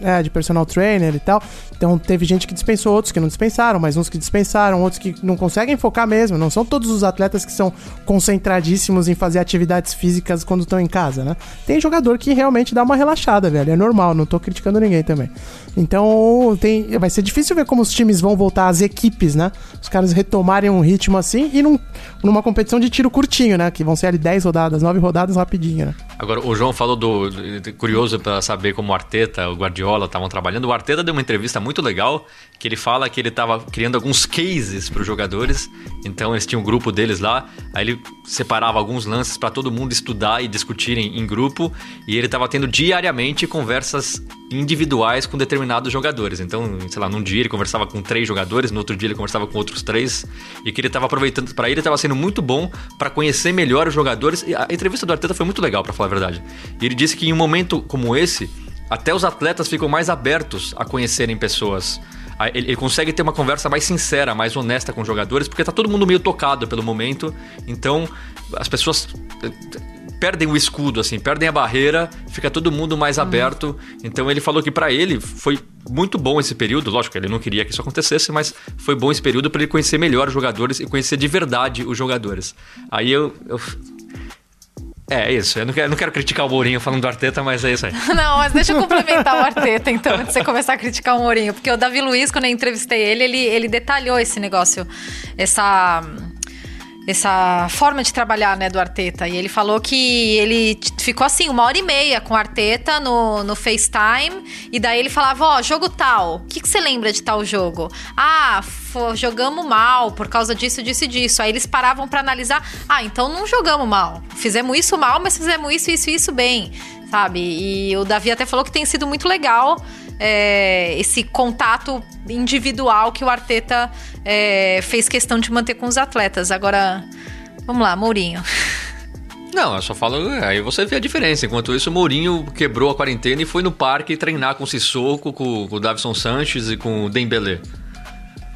é, de personal trainer e tal. Então teve gente que dispensou, outros que não dispensaram, mas uns que dispensaram, outros que não conseguem focar mesmo. Não são todos os atletas que são concentradíssimos em fazer atividades físicas quando estão em casa, né? Tem jogador que realmente dá uma relaxada, velho. É normal, não tô criticando ninguém também. Então tem, vai ser difícil ver como os times vão voltar, as equipes, né? Os caras retomarem um ritmo assim e num, numa competição de tiro curtinho, né? Que vão ser ali 10 rodadas, 9 rodadas rapidinho, né? Agora, o João falou do. do- curioso para saber como o Arteta, o Guardiola estavam trabalhando. O Arteta deu uma entrevista muito legal que ele fala que ele estava criando alguns cases para os jogadores. Então, eles tinham um grupo deles lá. Aí ele separava alguns lances para todo mundo estudar e discutirem em grupo. E ele estava tendo diariamente conversas individuais com determinados jogadores. Então, sei lá, num dia ele conversava com três jogadores, no outro dia ele conversava com outros três. E que ele estava aproveitando. Para ele, estava sendo muito bom para conhecer melhor os jogadores. E a entrevista do Arteta foi muito legal, para falar a verdade. E ele disse que em um momento como esse, até os atletas ficam mais abertos a conhecerem pessoas. Ele, ele consegue ter uma conversa mais sincera, mais honesta com os jogadores, porque tá todo mundo meio tocado pelo momento. Então, as pessoas eh, perdem o escudo, assim, perdem a barreira, fica todo mundo mais aberto. Então ele falou que para ele foi muito bom esse período. Lógico, ele não queria que isso acontecesse, mas foi bom esse período para ele conhecer melhor os jogadores e conhecer de verdade os jogadores. Aí eu. eu- É, isso. Eu não quero, não quero criticar o Mourinho falando do Arteta, mas é isso aí. Não, mas deixa eu complementar o Arteta, então, antes de você começar a criticar o Mourinho. Porque o Davi Luiz, quando eu entrevistei ele, ele, ele detalhou esse negócio, essa, essa forma de trabalhar, né, do Arteta. E ele falou que ele ficou assim, uma hora e meia com o Arteta no, no FaceTime. E daí ele falava, ó, jogo tal, o que, que você lembra de tal jogo? Ah, jogamos mal por causa disso, disso e disso. Aí eles paravam pra analisar, ah, então não jogamos mal. Fizemos isso mal, mas fizemos isso, isso e isso bem, sabe? E o Davi até falou que tem sido muito legal é, esse contato individual que o Arteta é, fez questão de manter com os atletas. Agora, vamos lá, Mourinho. Não, eu só falo. é, Aí você vê a diferença. Enquanto isso, o Mourinho quebrou a quarentena e foi no parque treinar com o Sissoko, com, com o Davison Sanches e com o Dembélé.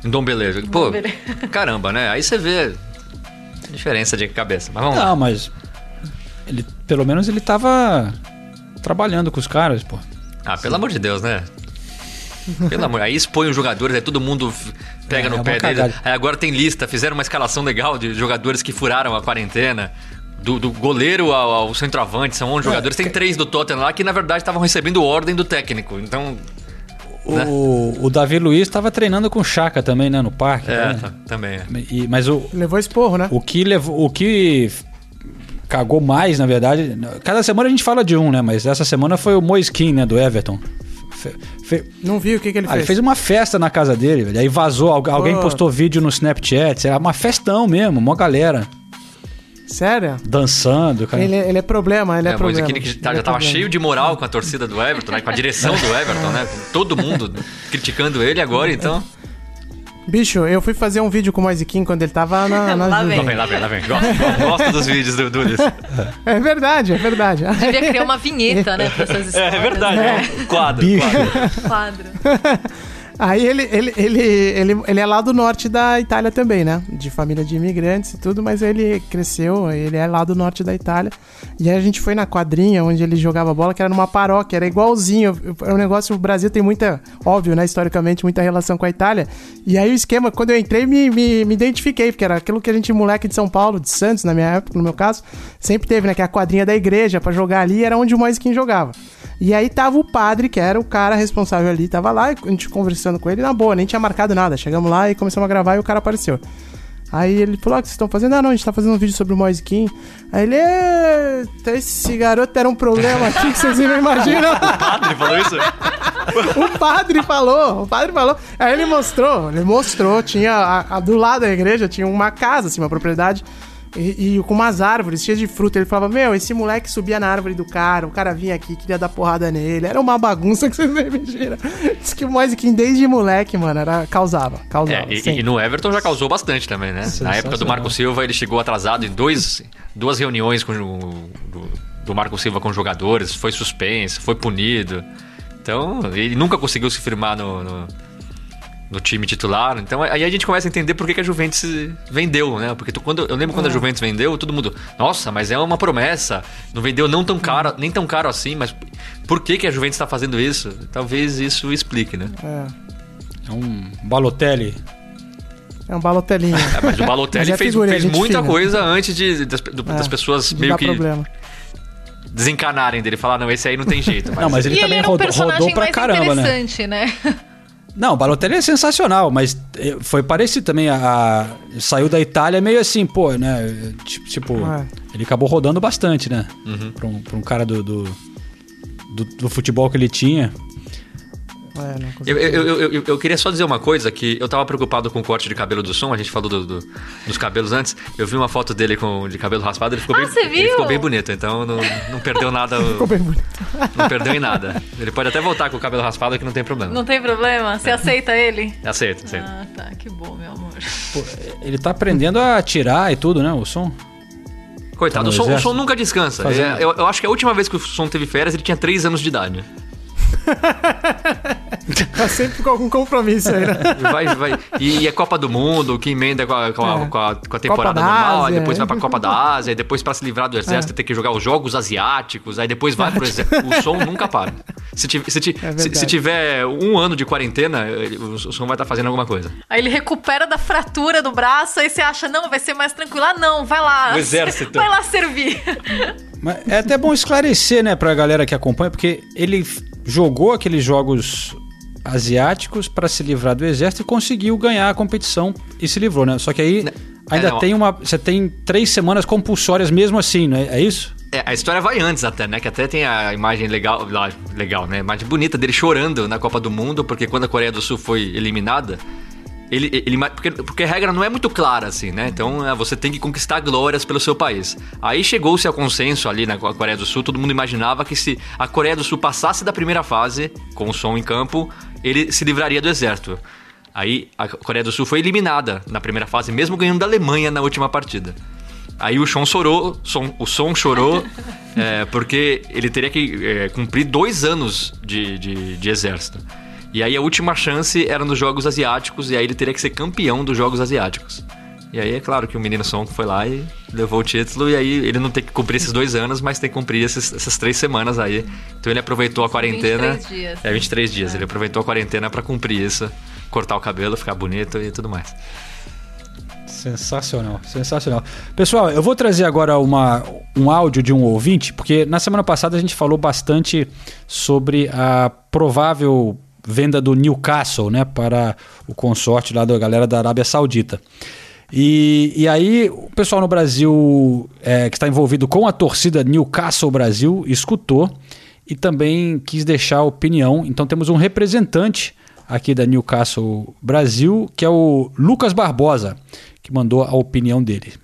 Dombele. Pô, caramba, né? Aí você vê a diferença de cabeça. Mas vamos lá. Não, mas ele, pelo menos ele tava trabalhando com os caras, pô. Ah, pelo amor de Deus, né? Pelo amor. Aí expõe os jogadores, aí todo mundo pega É, no é pé deles. Aí agora tem lista, fizeram uma escalação legal de jogadores que furaram a quarentena. Do, do goleiro ao, ao centroavante, são 11 jogadores. Tem três do Tottenham lá que, na verdade, estavam recebendo ordem do técnico. Então, Né? O, o Davi Luiz tava treinando com o Chaka também, né, no parque. é, né? tá- também é. E- mas o, Levou esporro, né? o que levou, o que cagou mais, na verdade. Cada semana a gente fala de um, né? Mas essa semana foi o Moiskin, né? Do Everton. Fe- fe- Não vi o que, que ele Ah, ele fez. fez uma festa na casa dele, velho. Aí vazou, algu- alguém Pô. postou vídeo no Snapchat. Era uma festão mesmo, uma galera Sério? dançando. Cara. Ele, ele é problema, ele é, É, problema. Moisés que já, Ele já é tava problema. cheio de moral com a torcida do Everton, né? com a direção do Everton, né? Todo mundo criticando ele agora, então. Bicho, eu fui fazer um vídeo com o Moisiquim quando ele tava na, na Lá vem. Lá vem, lá vem, lá vem. Gosto, gosto dos vídeos do Dulis. É verdade, é verdade. Devia criar uma vinheta, né, pra essas histórias. É verdade, né? é. Quadro, Bicho. quadro. Quadro. Aí ele, ele, ele, ele, ele é lá do norte da Itália também, né? De família de imigrantes e tudo, mas ele cresceu, ele é lá do norte da Itália. E aí a gente foi na quadrinha onde ele jogava bola, que era numa paróquia, era igualzinho. É um negócio, o Brasil tem muita, óbvio, né? Historicamente, muita relação com a Itália. E aí o esquema, quando eu entrei, me, me, me identifiquei, porque era aquilo que a gente, moleque de São Paulo, de Santos, na minha época, no meu caso, sempre teve, né? Que é a quadrinha da igreja pra jogar ali, era onde o Moisquim jogava. E aí tava o padre, que era o cara responsável ali, tava lá, a gente conversando com ele, na boa, nem tinha marcado nada. Chegamos lá e começamos a gravar e o cara apareceu. Aí ele falou, ah, o que vocês estão fazendo? Ah, não, a gente tá fazendo um vídeo sobre o Moiskin. Aí ele, "É, esse garoto era um problema aqui que vocês não imaginam. Padre falou isso? o padre falou, o padre falou. Aí ele mostrou, ele mostrou, tinha, a- a- do lado da igreja tinha uma casa, assim, uma propriedade, e, e com umas árvores cheias de fruta. Ele falava, meu, esse moleque subia na árvore do cara, o cara vinha aqui, queria dar porrada nele. Era uma bagunça que vocês não imaginam. Diz que o Moiskin, desde moleque, mano, era, causava, causava. É, e- e, no Everton já causou bastante também, né? Na época do Marco Silva, ele chegou atrasado em dois, duas reuniões com o, do, do Marco Silva com os jogadores, foi suspenso, foi punido. Então, ele nunca conseguiu se firmar no, no, no time titular. Então, aí a gente começa a entender por que, que a Juventus vendeu, né? Porque tu- quando, eu lembro quando a Juventus vendeu, todo mundo, nossa, mas é uma promessa. Não vendeu não tão caro, nem tão caro assim, mas por que, que a Juventus está fazendo isso? Talvez isso explique, né? É, É um Balotelli. é um balotelinho. É, mas o Balotelli Mas é fez, fez muita fina. coisa antes de, das, do- das É, pessoas de meio que problema. desencanarem dele. Falar, não, esse aí não tem jeito. Mas, Não, mas ele e ele também um rodou, rodou pra mais caramba, né? interessante, né? Não, o Balotelli é sensacional, mas eh, foi parecido também. A, a- saiu da Itália meio assim, pô, né? Tipo, tipo, É. ele acabou rodando bastante, né? Uhum. Pra, um, pra um cara do do, do, do futebol que ele tinha. É, não Eu, eu, eu, eu- eu queria só dizer uma coisa, que eu tava preocupado com o corte de cabelo do som, a gente falou do- do- dos cabelos antes, eu vi uma foto dele com de cabelo raspado, ele ficou, Ah, bem, você ele viu? ficou bem bonito, então não, não perdeu nada, Ficou bem bonito. não perdeu em nada. Ele pode até voltar com o cabelo raspado que não tem problema. Não tem problema? Você aceita ele? Aceita, aceita. Ah, tá. Que bom, meu amor. Pô, ele tá aprendendo a tirar e tudo, né? O som. Coitado, Tá o som, o som nunca descansa. Fazendo- É, Eu, eu acho que a última vez que o som teve férias, ele tinha 3 anos de idade. Tá sempre com algum compromisso aí, né? Vai, vai. E é Copa do Mundo, que emenda com a, com a, É. com a- com a temporada da normal, aí depois vai pra Copa da Ásia, aí depois pra se livrar do exército tem que jogar os jogos asiáticos, aí depois vai pro exército. O som nunca para. Se, ti- se, ti- É se- se tiver um ano de quarentena, o, som vai estar fazendo alguma coisa. Aí ele recupera da fratura do braço, aí você acha, não, vai ser mais tranquilo. Ah, não, vai lá. O exército. Vai lá servir. Mas é até bom esclarecer, né, pra galera que acompanha, porque ele jogou aqueles jogos asiáticos pra se livrar do exército e conseguiu ganhar a competição e se livrou, né? Só que aí ainda é, tem uma. Você tem três semanas compulsórias mesmo assim, não é? É isso? É, a história vai antes até, né? Que até tem a imagem legal, legal, né? A imagem bonita dele chorando na Copa do Mundo, porque quando a Coreia do Sul foi eliminada, ele, ele porque, porque a regra não é muito clara assim, né? Então é, você tem que conquistar glórias pelo seu país. Aí chegou-se ao consenso ali na Coreia do Sul, todo mundo imaginava que se a Coreia do Sul passasse da primeira fase com o som em campo, ele se livraria do exército. Aí a Coreia do Sul foi eliminada na primeira fase, mesmo ganhando da Alemanha na última partida. Aí o Sean chorou, som- o som chorou, é, porque ele teria que é, cumprir dois anos de, de, de exército. E aí a última chance era nos Jogos Asiáticos, e aí ele teria que ser campeão dos Jogos Asiáticos. E aí é claro que o menino Son foi lá e levou o título, e aí ele não tem que cumprir esses dois anos, mas tem que cumprir esses- essas três semanas aí. Então ele aproveitou a quarentena. 23 dias. É, 23 dias. Ele aproveitou a quarentena pra cumprir isso, cortar o cabelo, ficar bonito e tudo mais. Sensacional, sensacional. Pessoal, eu vou trazer agora uma, um áudio de um ouvinte, porque na semana passada a gente falou bastante sobre a provável venda do Newcastle, né, para o consorte lá da galera da Arábia Saudita. E, e aí, o pessoal no Brasil é, que está envolvido com a torcida Newcastle Brasil escutou e também quis deixar opinião. Então, temos um representante aqui da Newcastle Brasil, que é o Lucas Barbosa, que mandou a opinião dele.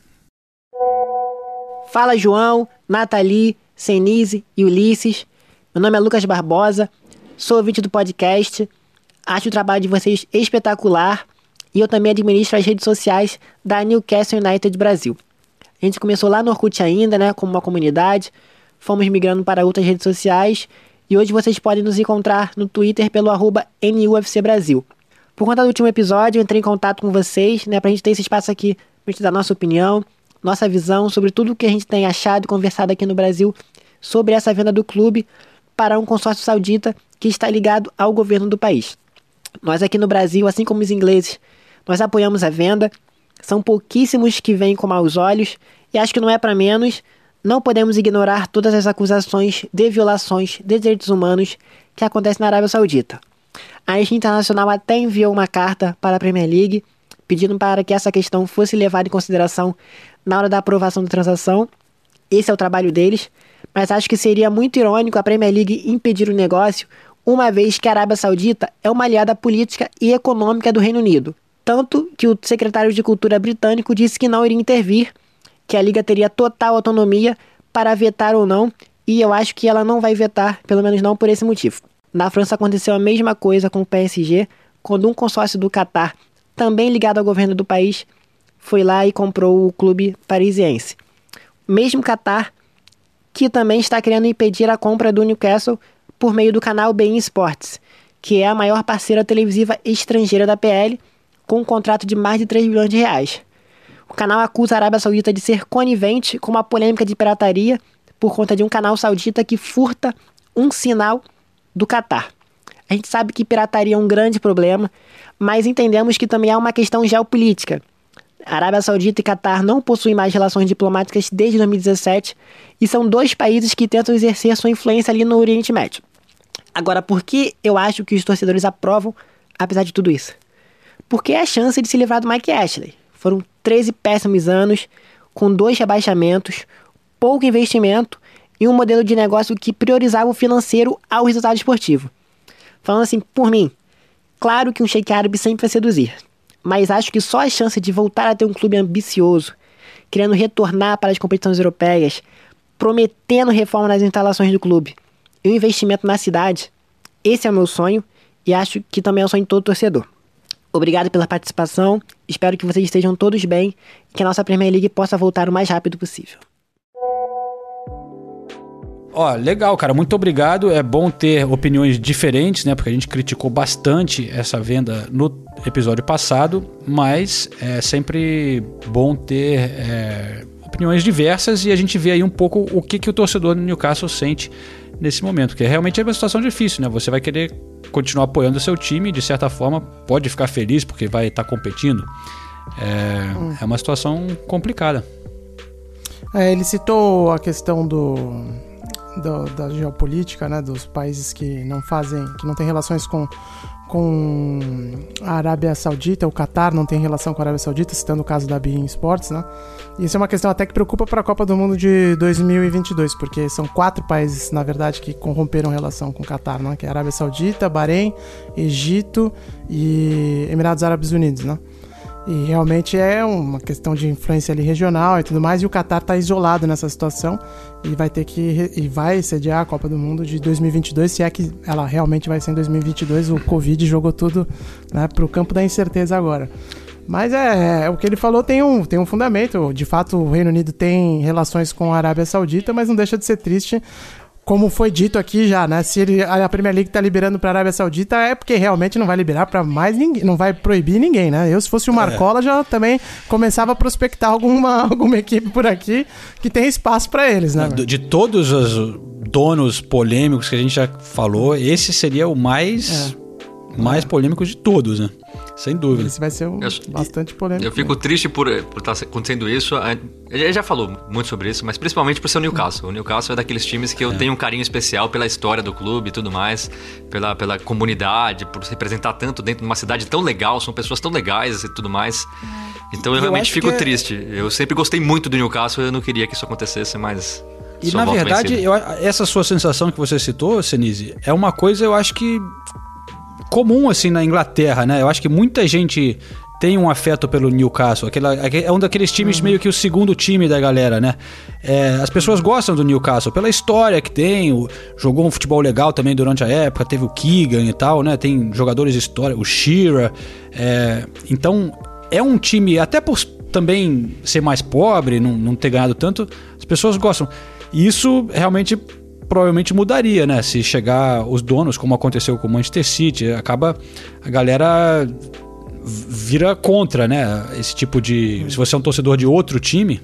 Fala João, Nathalie, Senise e Ulisses. Meu nome é Lucas Barbosa, sou ouvinte do podcast. Acho o trabalho de vocês espetacular e eu também administro as redes sociais da Newcastle United Brasil. A gente começou lá no Orkut ainda, né, como uma comunidade, fomos migrando para outras redes sociais e hoje vocês podem nos encontrar no Twitter pelo arroba NUFC Brasil. Por conta do último episódio, eu entrei em contato com vocês, né, pra gente ter esse espaço aqui pra gente dar nossa opinião, nossa visão sobre tudo o que a gente tem achado e conversado aqui no Brasil sobre essa venda do clube para um consórcio saudita que está ligado ao governo do país. Nós aqui no Brasil, assim como os ingleses, nós apoiamos a venda. São pouquíssimos que vêm com maus olhos e acho que não é para menos. Não podemos ignorar todas as acusações de violações de direitos humanos que acontecem na Arábia Saudita. A Internacional até enviou uma carta para a Premier League pedindo para que essa questão fosse levada em consideração na hora da aprovação da transação. Esse é o trabalho deles, mas acho que seria muito irônico a Premier League impedir o negócio uma vez que a Arábia Saudita é uma aliada política e econômica do Reino Unido. Tanto que o secretário de Cultura britânico disse que não iria intervir, que a Liga teria total autonomia para vetar ou não, e eu acho que ela não vai vetar, pelo menos não por esse motivo. Na França aconteceu a mesma coisa com o PSG, quando um consórcio do Catar, também ligado ao governo do país, foi lá e comprou o clube parisiense. Mesmo Catar, que também está querendo impedir a compra do Newcastle por meio do canal Bein Sports, que é a maior parceira televisiva estrangeira da PL, com um contrato de mais de 3 bilhões de reais. O canal acusa a Arábia Saudita de ser conivente com uma polêmica de pirataria por conta de um canal saudita que furta um sinal do Catar. A gente sabe que pirataria é um grande problema, mas entendemos que também há uma questão geopolítica. A Arábia Saudita e Catar não possuem mais relações diplomáticas desde 2017 e são dois países que tentam exercer sua influência ali no Oriente Médio. Agora, por que eu acho que os torcedores aprovam, apesar de tudo isso? Porque é a chance de se livrar do Mike Ashley. Foram 13 péssimos anos, com dois rebaixamentos, pouco investimento e um modelo de negócio que priorizava o financeiro ao resultado esportivo. Falando assim, por mim, claro que um shake árabe sempre vai seduzir, mas acho que só a chance de voltar a ter um clube ambicioso, querendo retornar para as competições europeias, prometendo reforma nas instalações do clube e o investimento na cidade. Esse é o meu sonho e acho que também é o sonho de todo torcedor. Obrigado pela participação, espero que vocês estejam todos bem e que a nossa Premier League possa voltar o mais rápido possível. Ó, legal, cara. Muito obrigado. É bom ter opiniões diferentes, né? Porque a gente criticou bastante essa venda no episódio passado, mas é sempre bom ter é, opiniões diversas e a gente vê aí um pouco o que, que o torcedor do Newcastle sente nesse momento, que realmente é uma situação difícil, né? Você vai querer continuar apoiando o seu time, de certa forma pode ficar feliz porque vai estar tá competindo. É, hum. é, uma situação complicada. É, ele citou a questão do, do, da geopolítica, né, dos países que não fazem, que não têm relações com com a Arábia Saudita, o Qatar não tem relação com a Arábia Saudita, citando o caso da Bein Sports, né? Isso é uma questão até que preocupa para a Copa do Mundo de 2022, porque são quatro países, na verdade, que corromperam relação com o Qatar, né? Que é a Arábia Saudita, Bahrein, Egito e Emirados Árabes Unidos, né? E realmente é uma questão de influência ali regional e tudo mais, e o Qatar está isolado nessa situação e vai ter que e vai sediar a Copa do Mundo de 2022, se é que ela realmente vai ser em 2022. O Covid jogou tudo né, para o campo da incerteza agora. Mas é, é, o que ele falou tem um, tem um fundamento. De fato, o Reino Unido tem relações com a Arábia Saudita, mas não deixa de ser triste como foi dito aqui já, né? Se ele, a Premier League tá liberando pra Arábia Saudita, é porque realmente não vai liberar para mais ninguém, não vai proibir ninguém, né? Eu, se fosse o Marcola, é. já também começava a prospectar alguma, alguma equipe por aqui que tem espaço para eles, né? De, de, todos os donos polêmicos que a gente já falou, esse seria o mais, é. mais polêmico de todos, né? Sem dúvida. Esse vai ser um, Eu- bastante polêmico. Eu fico triste por estar acontecendo isso. A- Ele já falou muito sobre isso, mas principalmente por ser o Newcastle. O Newcastle é daqueles times que eu tenho um carinho especial pela história do clube e tudo mais, pela, pela comunidade, por se representar tanto dentro de uma cidade tão legal, são pessoas tão legais e tudo mais. Então eu, Eu realmente fico que é- triste. Eu sempre gostei muito do Newcastle, eu não queria que isso acontecesse, mas. E na verdade, eu, essa sua sensação que você citou, Senise, é uma coisa, eu acho que comum assim na Inglaterra, né? Eu acho que muita gente tem um afeto pelo Newcastle. Aquela, aque- é um daqueles times meio que o segundo time da galera, né? É, as pessoas gostam do Newcastle pela história que tem. o- jogou um futebol legal também durante a época. Teve o Keegan e tal, né? Tem jogadores de história, o Shearer. é, então, é um time, até por também ser mais pobre, não, não ter ganhado tanto, as pessoas gostam. E isso realmente provavelmente mudaria, né? Se chegar os donos, como aconteceu com o Manchester City, acaba a galera vira contra, né? Esse tipo de. Se você é um torcedor de outro time.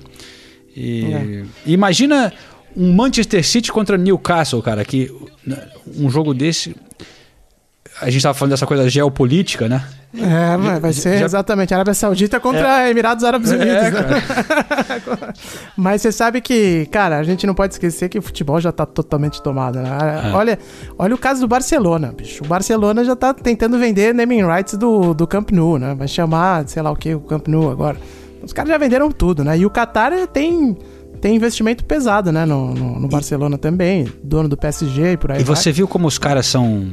E, É. imagina um Manchester City contra Newcastle, cara, que né, um jogo desse. A gente tava falando dessa coisa geopolítica, né? É, vai ser já- exatamente Arábia Saudita contra Emirados Árabes Unidos. É, né? Mas você sabe que, cara, a gente não pode esquecer que o futebol já tá totalmente tomado, né? É. Olha, olha o caso do Barcelona, bicho. O Barcelona já tá tentando vender naming rights do, do Camp Nou, né? Vai chamar, sei lá o que, o Camp Nou agora. Os caras já venderam tudo, né? E o Qatar tem, tem investimento pesado, né? No, no, no Barcelona também, dono do PSG e por aí E vai. você viu como os caras são,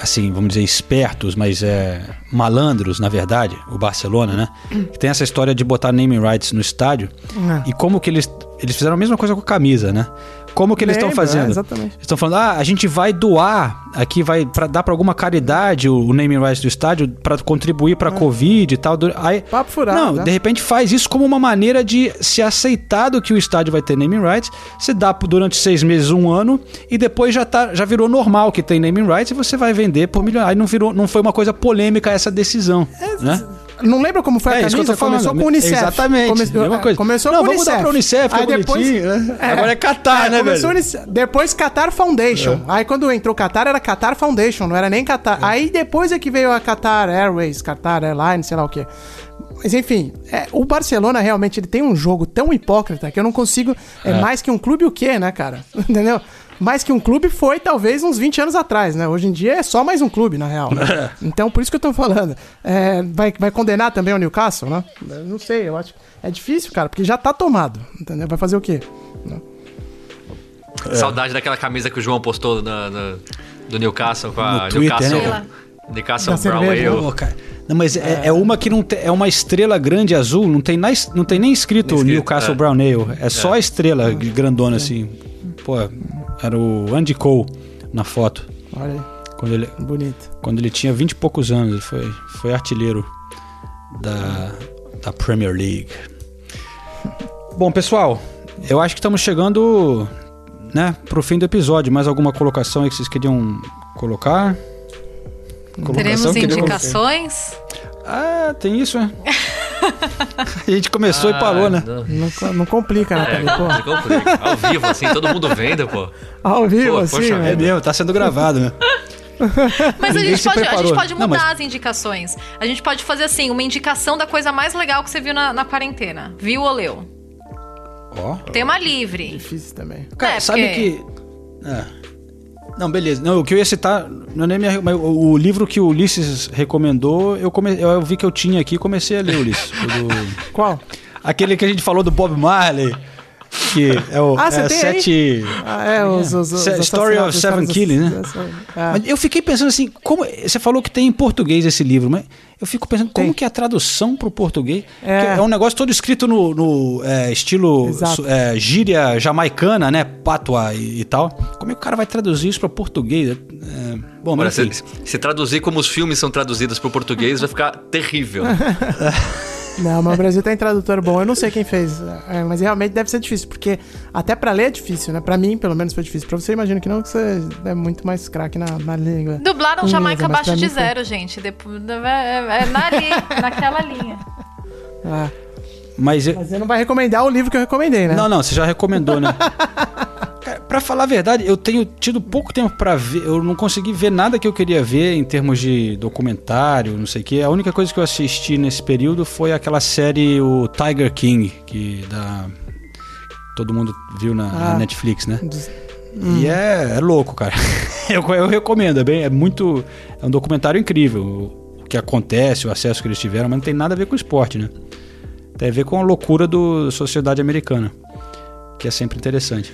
assim, vamos dizer, espertos, mas é, malandros, na verdade, o Barcelona, né? Que tem essa história de botar naming rights no estádio. É. E como que eles. Eles fizeram a mesma coisa com a camisa, né? Como que eles estão fazendo? é, exatamente. Estão falando, ah, a gente vai doar aqui, vai pra, dar pra alguma caridade o, o naming rights do estádio pra contribuir pra Covid e tal. Do- Aí, Papo furado, Não, né? de repente faz isso como uma maneira de se aceitado que o estádio vai ter naming rights. Você dá durante seis meses, um ano, e depois já, tá, já virou normal que tem naming rights e você vai vender por milhões. Aí não, virou, não foi uma coisa polêmica essa decisão, né? Não lembra como foi a É isso que camisa? eu tô falando. Começou com o Unicef. Exatamente. Come- mesma coisa. Começou não, com vamos Unicef. dar pra Unicef, que é Aí depois- bonitinho, né? Agora é Qatar, É, né, velho? Depois Qatar Foundation. Aí quando entrou Qatar era Qatar Foundation, não era nem Qatar. Aí depois é que veio a Qatar Airways, Qatar Airlines, sei lá o quê. Mas enfim, é, o Barcelona realmente ele tem um jogo tão hipócrita que eu não consigo. É, mais que um clube o quê, né, cara? Entendeu? Mais que um clube foi talvez uns 20 anos atrás, né? Hoje em dia é só mais um clube, na real. né? Então, por isso que eu tô falando. É, vai, vai condenar também o Newcastle, né? Eu não sei, eu acho. É difícil, cara, porque já tá tomado. Entendeu? Vai fazer o quê? Saudade daquela camisa que o João postou na- na- do Newcastle com a No Twitter, Newcastle. né? Newcastle Da Brown cerveja. Ale. Cara. Não, mas é, é uma que não tem, é uma estrela grande azul, não tem, na, não tem nem escrito, Nem escrito, Newcastle é. Brown Ale, é só a estrela grandona assim. Pô, era o Andy Cole na foto, Olha aí, quando ele, bonito. quando ele tinha 20 e poucos anos, ele foi, foi artilheiro da, da Premier League. Bom, pessoal, eu acho que estamos chegando, né, pro fim do episódio. Mais alguma colocação aí que vocês queriam colocar? Teremos Colocação queriam- indicações? Ah, tem isso, né? A gente começou e parou, né? Não, Não, co- não complica, é, Nathalie, pô. se complica. Ao vivo, assim, todo mundo vendo, pô. Ao vivo, Pô, assim, poxa né? É mesmo, tá sendo gravado, né? Mas a gente, pode, a gente pode Não, mudar mas- as indicações. A gente pode fazer assim, uma indicação da coisa mais legal que você viu na, na quarentena. Viu ou leu? Ó. Tema livre. Difícil também. Cara, É, sabe porque- que. É. Não, beleza. Não, o que eu ia citar, não é nem minha, mas o, o livro que o Ulisses recomendou, eu, come, eu vi que eu tinha aqui e comecei a ler, Ulisses. o do- Qual? aquele que a gente falou do Bob Marley, que é o Ah, é, tem sete. Ah, é, os, os, os Story of Seven Killings, né? Ah, eu fiquei pensando assim, como você falou que tem em português esse livro, mas eu fico pensando como Tem. que é a tradução pro português? É. É um negócio todo escrito no, no, é, estilo é, gíria jamaicana, né? Pátua e, e tal. Como é que o cara vai traduzir isso para português? É, bom, Olha, mas se, se traduzir como os filmes são traduzidos pro português, vai ficar terrível. Não, mas o Brasil tem tradutor bom. Eu não sei quem fez, é, mas realmente deve ser difícil, porque até pra ler é difícil, né? Pra mim, pelo menos, foi difícil. Pra você, imagino que não, que você é muito mais craque na, na língua. Dublaram Inglesa, Jamaica abaixo de mim foi- zero, gente. Depois, é, é na ali, naquela linha. Ah, Mas eu- mas você não vai recomendar o livro que eu recomendei, né? Não, não, você já recomendou, né? Pra falar a verdade, eu tenho tido pouco tempo pra ver. Eu não consegui ver nada que eu queria ver em termos de documentário, não sei o que. A única coisa que eu assisti nesse período foi aquela série o Tiger King, que da todo mundo viu na, na Ah. Netflix, né? Dos- E é, é louco, cara. Eu, eu recomendo, é bem, é muito, é um documentário incrível. O, que acontece, o acesso que eles tiveram, mas não tem nada a ver com esporte, né? Tem a ver com a loucura do- da sociedade americana, que é sempre interessante.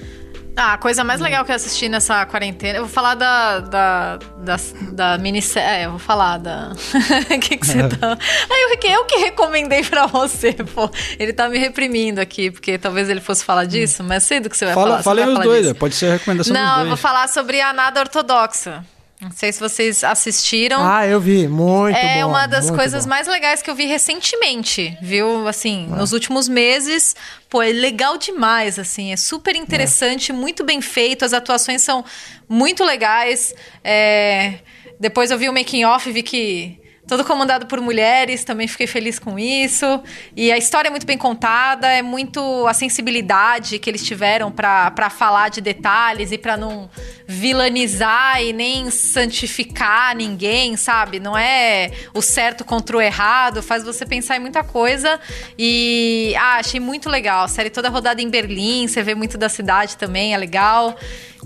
Ah, a coisa mais legal que eu assisti nessa quarentena. Eu vou falar da. da, da, da minissérie. É, eu vou falar da. O que, que você tá. Aí eu, que- eu que recomendei pra você, pô. Ele tá me reprimindo aqui, porque talvez ele fosse falar disso, mas sei do que você vai Fala, falar. falei vai os dois, disso. pode ser a recomendação Não, dos eu dois. vou falar sobre a nada ortodoxa. Não sei se vocês assistiram. Ah, eu vi. Muito é bom. uma das coisas bom. mais legais que eu vi recentemente, viu? Assim, nos últimos meses, pô, é legal demais, assim, é super interessante, muito bem feito, as atuações são muito legais. É, Depois eu vi o making off, vi que todo comandado por mulheres, também fiquei feliz com isso. E a história é muito bem contada, é muito a sensibilidade que eles tiveram pra falar de detalhes e pra não vilanizar e nem santificar ninguém, sabe? Não é o certo contra o errado, faz você pensar em muita coisa. E ah, achei muito legal. A série toda rodada em Berlim, você vê muito da cidade também, é legal.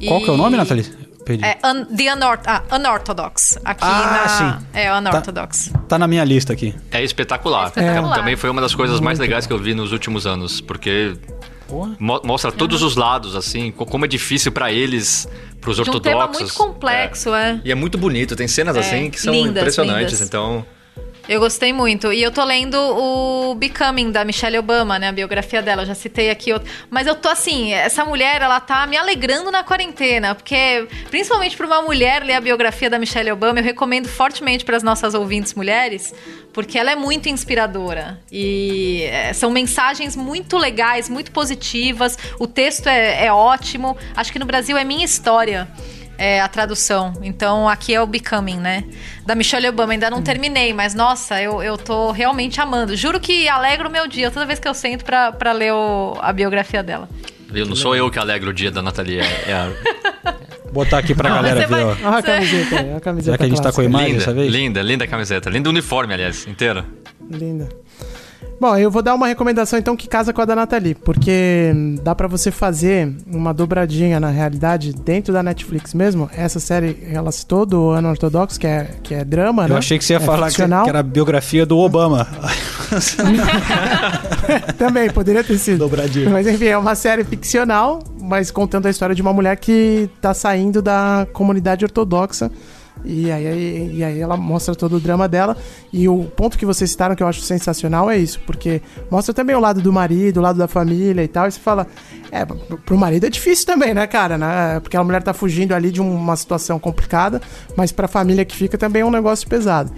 Qual que é o nome, Nathalie? Perdi. É un, The Unor ah, Unorthodox. Aqui Ah, na. sim. É, Unorthodox. Tá na minha lista aqui. É espetacular. espetacular. Também foi uma das coisas mais legais que eu vi nos últimos anos, porque Porra. mostra todos os lados, assim, co- como é difícil pra eles, pros De um ortodoxos. tema muito complexo, é. E é muito bonito, tem cenas É, assim que são lindas, impressionantes, lindas. então... Eu gostei muito. E eu tô lendo o Becoming, da Michelle Obama, né? A biografia dela. Eu já citei aqui. outro- Mas eu tô assim, essa mulher, ela tá me alegrando na quarentena. Porque, principalmente pra uma mulher ler a biografia da Michelle Obama, eu recomendo fortemente para as nossas ouvintes mulheres, porque ela é muito inspiradora. E é, são mensagens muito legais, muito positivas. O texto é, é ótimo. Acho que no Brasil é minha história é, a tradução. Então aqui é o Becoming, né? Da Michelle Obama. Ainda não terminei, mas nossa, eu, eu tô realmente amando. Juro que alegra o meu dia toda vez que eu sento pra, pra ler o- a biografia dela. Viu? Não sou eu que alegro o dia da Nathalie, é, a... Botar aqui pra Não, galera ver, vai- ó. Ah, a camiseta a camiseta Já que a gente tá com a clássica. imagem linda, dessa vez? linda, linda camiseta. Lindo uniforme, aliás, inteira. Linda. Bom, eu vou dar uma recomendação então que casa com a da Nathalie, porque dá pra você fazer uma dobradinha na realidade dentro da Netflix mesmo. Essa série ela citou do Unorthodox, que é, que é drama, Eu né? achei que você ia é falar que, que era a biografia do Obama. Também, poderia ter sido. Dobradinha. Mas enfim, é uma série ficcional, mas contando a história de uma mulher que tá saindo da comunidade ortodoxa. E aí, e aí ela mostra todo o drama dela. E o ponto que vocês citaram que eu acho sensacional é isso, porque mostra também o lado do marido, o lado da família e tal. E você fala, é, pro- marido é difícil também, né, cara? Né? Porque a mulher tá fugindo ali de uma situação complicada, mas pra família que fica também é um negócio pesado.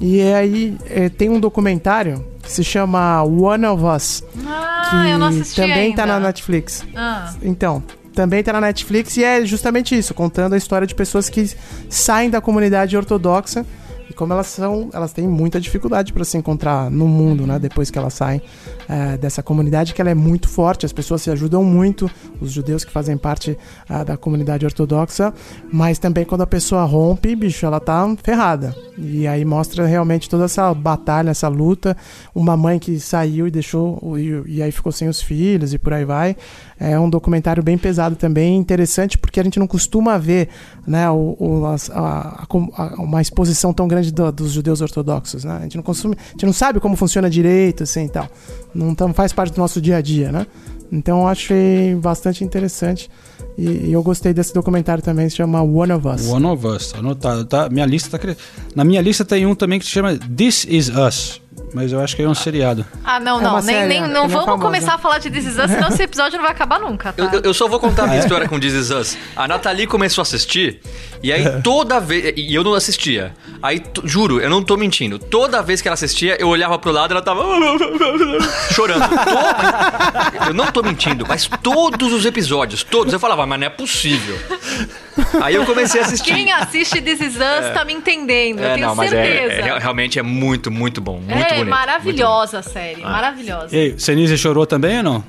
E aí é, tem um documentário que se chama One of Us Ah, que também ainda. tá na Netflix. Ah. Então, também tá na Netflix e é justamente isso, contando a história de pessoas que saem da comunidade ortodoxa e como elas são, elas têm muita dificuldade para se encontrar no mundo, né? Depois que elas saem eh, dessa comunidade, que ela é muito forte, as pessoas se ajudam muito, os judeus que fazem parte ah, da comunidade ortodoxa, mas também quando a pessoa rompe, bicho, ela tá ferrada. E aí mostra realmente toda essa batalha, essa luta, uma mãe que saiu e deixou e, e aí ficou sem os filhos e por aí vai. É um documentário bem pesado também, interessante porque a gente não costuma ver, né, o, o- a- a- a- uma exposição tão grande do- dos judeus ortodoxos, né? A gente não consome, a gente não sabe como funciona direito, assim, e tal. Não tam- faz parte do nosso dia a dia, né? Então eu achei bastante interessante e, e eu gostei desse documentário também, se chama One of Us. One of Us, anotado. Tá, minha lista tá. Na minha lista tem um também que se chama This Is Us. Mas eu acho que é um seriado. Ah, não, É não. Nem, série, nem, é, não é vamos famosa. começar a falar de This Is Us, senão esse episódio não vai acabar nunca, tá? Eu, eu- eu só vou contar a minha história com This Is Us. A Nathalie começou a assistir, e aí toda vez. E eu não assistia. Aí, juro, eu não tô mentindo. Toda vez que ela assistia, eu olhava pro lado e ela tava. chorando. Eu não tô mentindo, mas todos os episódios, todos, eu falava, mas não é possível. Aí eu comecei a assistir. Quem assiste This Is Us tá me entendendo, eu É, tenho não, mas é, certeza. é- realmente é muito, muito bom. Muito É, bonito. maravilhosa a série, maravilhosa. E aí, Senise chorou também ou não?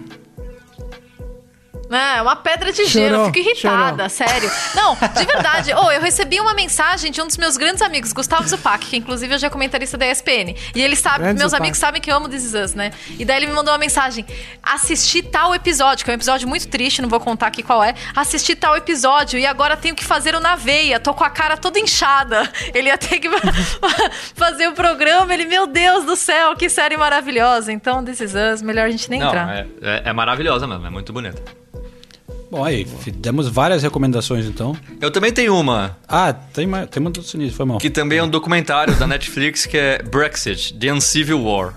É, uma pedra de gelo, Chorou, eu fico irritada, sério. Não, de verdade. Ô, eu recebi uma mensagem de um dos meus grandes amigos, Gustavo Zupac, que inclusive hoje é comentarista da ESPN. E ele sabe, Grande meus Zupac. amigos sabem que eu amo This Is Us, né? E daí ele me mandou uma mensagem: assisti tal episódio, que é um episódio muito triste, não vou contar aqui qual é. Assisti tal episódio e agora tenho que fazer o na veia, tô com a cara toda inchada. Ele ia ter que fazer o programa, ele, meu Deus do céu, que série maravilhosa. Então, This Is Us, melhor a gente nem Não, entrar. é, é- é maravilhosa mesmo, é muito bonita. Bom, aí, demos várias recomendações então. Eu também tenho uma, Ah, tem, mais, tem uma do Sinistro, foi mal. que também é um documentário da Netflix, que é Brexit, The Uncivil War.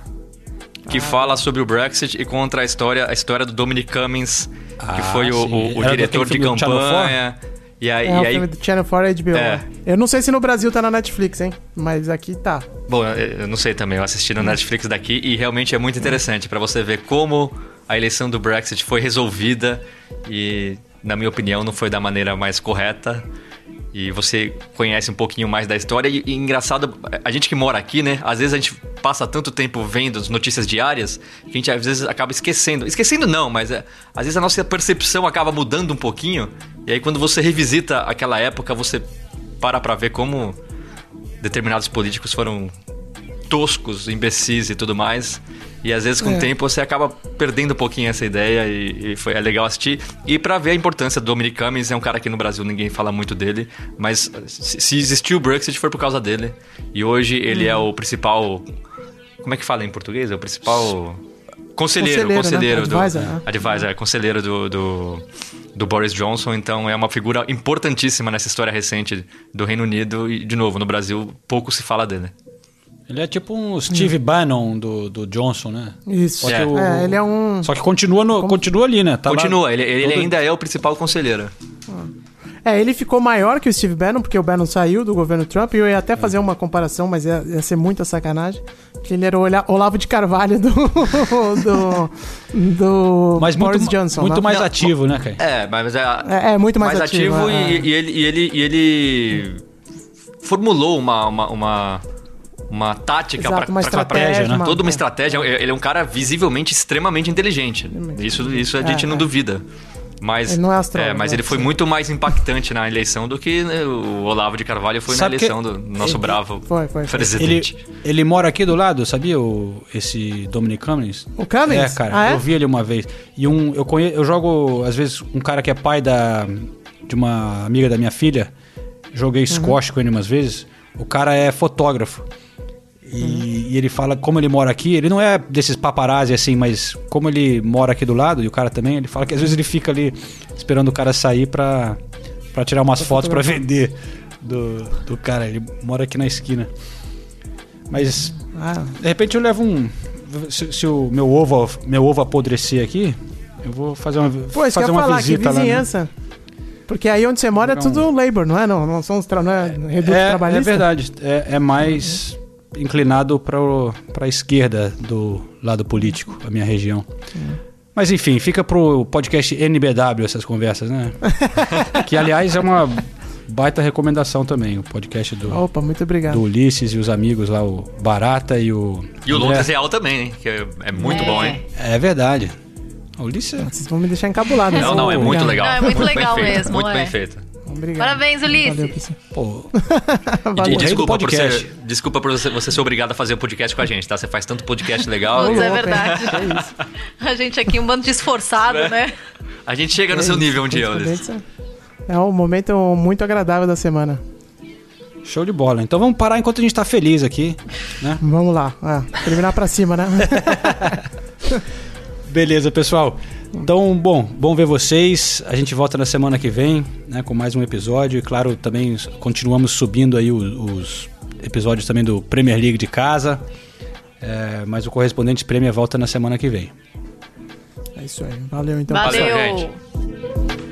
Que fala sobre o Brexit e conta a história, a história do Dominic Cummings, Ah, que foi o, o- o diretor de campanha. E aí, É e o aí filme do Channel 4 HBO. É. Eu não sei se no Brasil tá na Netflix, hein? Mas aqui tá. Bom, eu eu não sei também, eu assisti no Netflix daqui e realmente é muito interessante pra você ver como a eleição do Brexit foi resolvida e, na minha opinião, não foi da maneira mais correta. E você conhece um pouquinho mais da história. E, e engraçado, a gente que mora aqui, né? Às vezes a gente passa tanto tempo vendo as notícias diárias que a gente às vezes acaba esquecendo. Esquecendo não, mas é, às vezes a nossa percepção acaba mudando um pouquinho. E aí quando você revisita aquela época, você para pra ver como determinados políticos foram toscos, imbecis e tudo mais. E às vezes com o tempo você acaba perdendo um pouquinho essa ideia e, e foi é legal assistir. E pra ver a importância do Dominic Cummings, é um cara que no Brasil ninguém fala muito dele, mas se, se existiu o Brexit foi por causa dele. E hoje ele é o principal como é que fala em português? É o principal conselheiro, Conselheiro, né? conselheiro do Advisor, né? advisor, é, conselheiro do, do, do Boris Johnson, então é uma figura importantíssima nessa história recente do Reino Unido e, de novo, no Brasil pouco se fala dele. Ele é tipo um Steve Bannon do, do Johnson, né? Isso. Só que É, o- É, ele é um. Só que continua, no, continua ali, né? Tá lá- Continua, ele, ele todo- ainda é o principal conselheiro. É, ele ficou maior que o Steve Bannon, porque o Bannon saiu do governo Trump, e eu ia até fazer uma comparação, mas ia, ia ser muita sacanagem. Que ele era o Olavo de Carvalho do. do. do Mas muito, Boris Johnson. muito né? mais Não, ativo, né, cara? É, mas é, É, é muito mais, ativo. e, é. e ele, e, ele, e ele formulou uma, uma, uma, uma tática pra- estratégia, né? Toda uma é. estratégia. Ele é um cara visivelmente extremamente inteligente. Isso, isso a gente É, não é. duvida. Mas, Ele não é astrólogo, mas ele foi muito mais impactante na eleição do que né, o Olavo de Carvalho foi Sabe na eleição do nosso bravo Foi, foi, foi. Ele, presidente. ele mora aqui do lado, sabia? O, esse Dominic Cummings? O Cummings? É, cara. Ah, é? Eu vi ele uma vez. E um, eu, conhe, eu jogo, às vezes, um cara que é pai da, de uma amiga da minha filha. Joguei Uhum. squash com ele umas vezes. O cara é fotógrafo. E, Uhum. e ele fala como ele mora aqui. Ele não é desses paparazzi assim, mas como ele mora aqui do lado, e o cara também, ele fala que às vezes ele fica ali esperando o cara sair pra, pra tirar umas fotos pra vender do, do cara. Ele mora aqui na esquina. Mas Ah, de repente eu levo um. Se, se o meu ovo, meu ovo apodrecer aqui, eu vou fazer uma, pô, eu fazer uma falar, que visita lá. né? vizinhança. Porque aí onde você mora é Jogar um- tudo labor, não é? Não, não são os tra... não é É, é trabalhista? verdade. É, é mais inclinado para a esquerda do lado político, a minha região. Mas enfim, fica pro podcast NBW essas conversas, né? que aliás é uma baita recomendação também, o podcast do, Opa, muito obrigado. do Ulisses e os amigos lá, o Barata e o. E o. Londres Real também, hein? Que é, é muito É. bom, hein? É verdade. O Ulisses. Vocês vão me deixar encabulado. Não, não, é muito legal. Não, é muito bem legal feito, mesmo, Muito é. bem feito. Obrigado. Parabéns, Ulisses. Valeu, pessoal. Pô, Valeu. E desculpa por, ser, desculpa por você, você ser obrigado a fazer o podcast com a gente, tá? Você faz tanto podcast legal. Putz, é verdade. Que isso. A gente aqui, um bando de esforçado, É. né? A gente chega no Que seu isso, nível um dia, Ulisses. É um momento muito agradável da semana. show de bola. Então vamos parar enquanto a gente tá feliz aqui, né? Vamos lá. Ah, terminar pra cima, né? Beleza, pessoal. Então, bom, bom ver vocês. A gente volta na semana que vem, né, com mais um episódio. E claro, também continuamos subindo aí os, os episódios também do Premier League de casa. É, mas o correspondente Premier volta na semana que vem. É isso aí. Valeu, então. Valeu, Valeu. gente.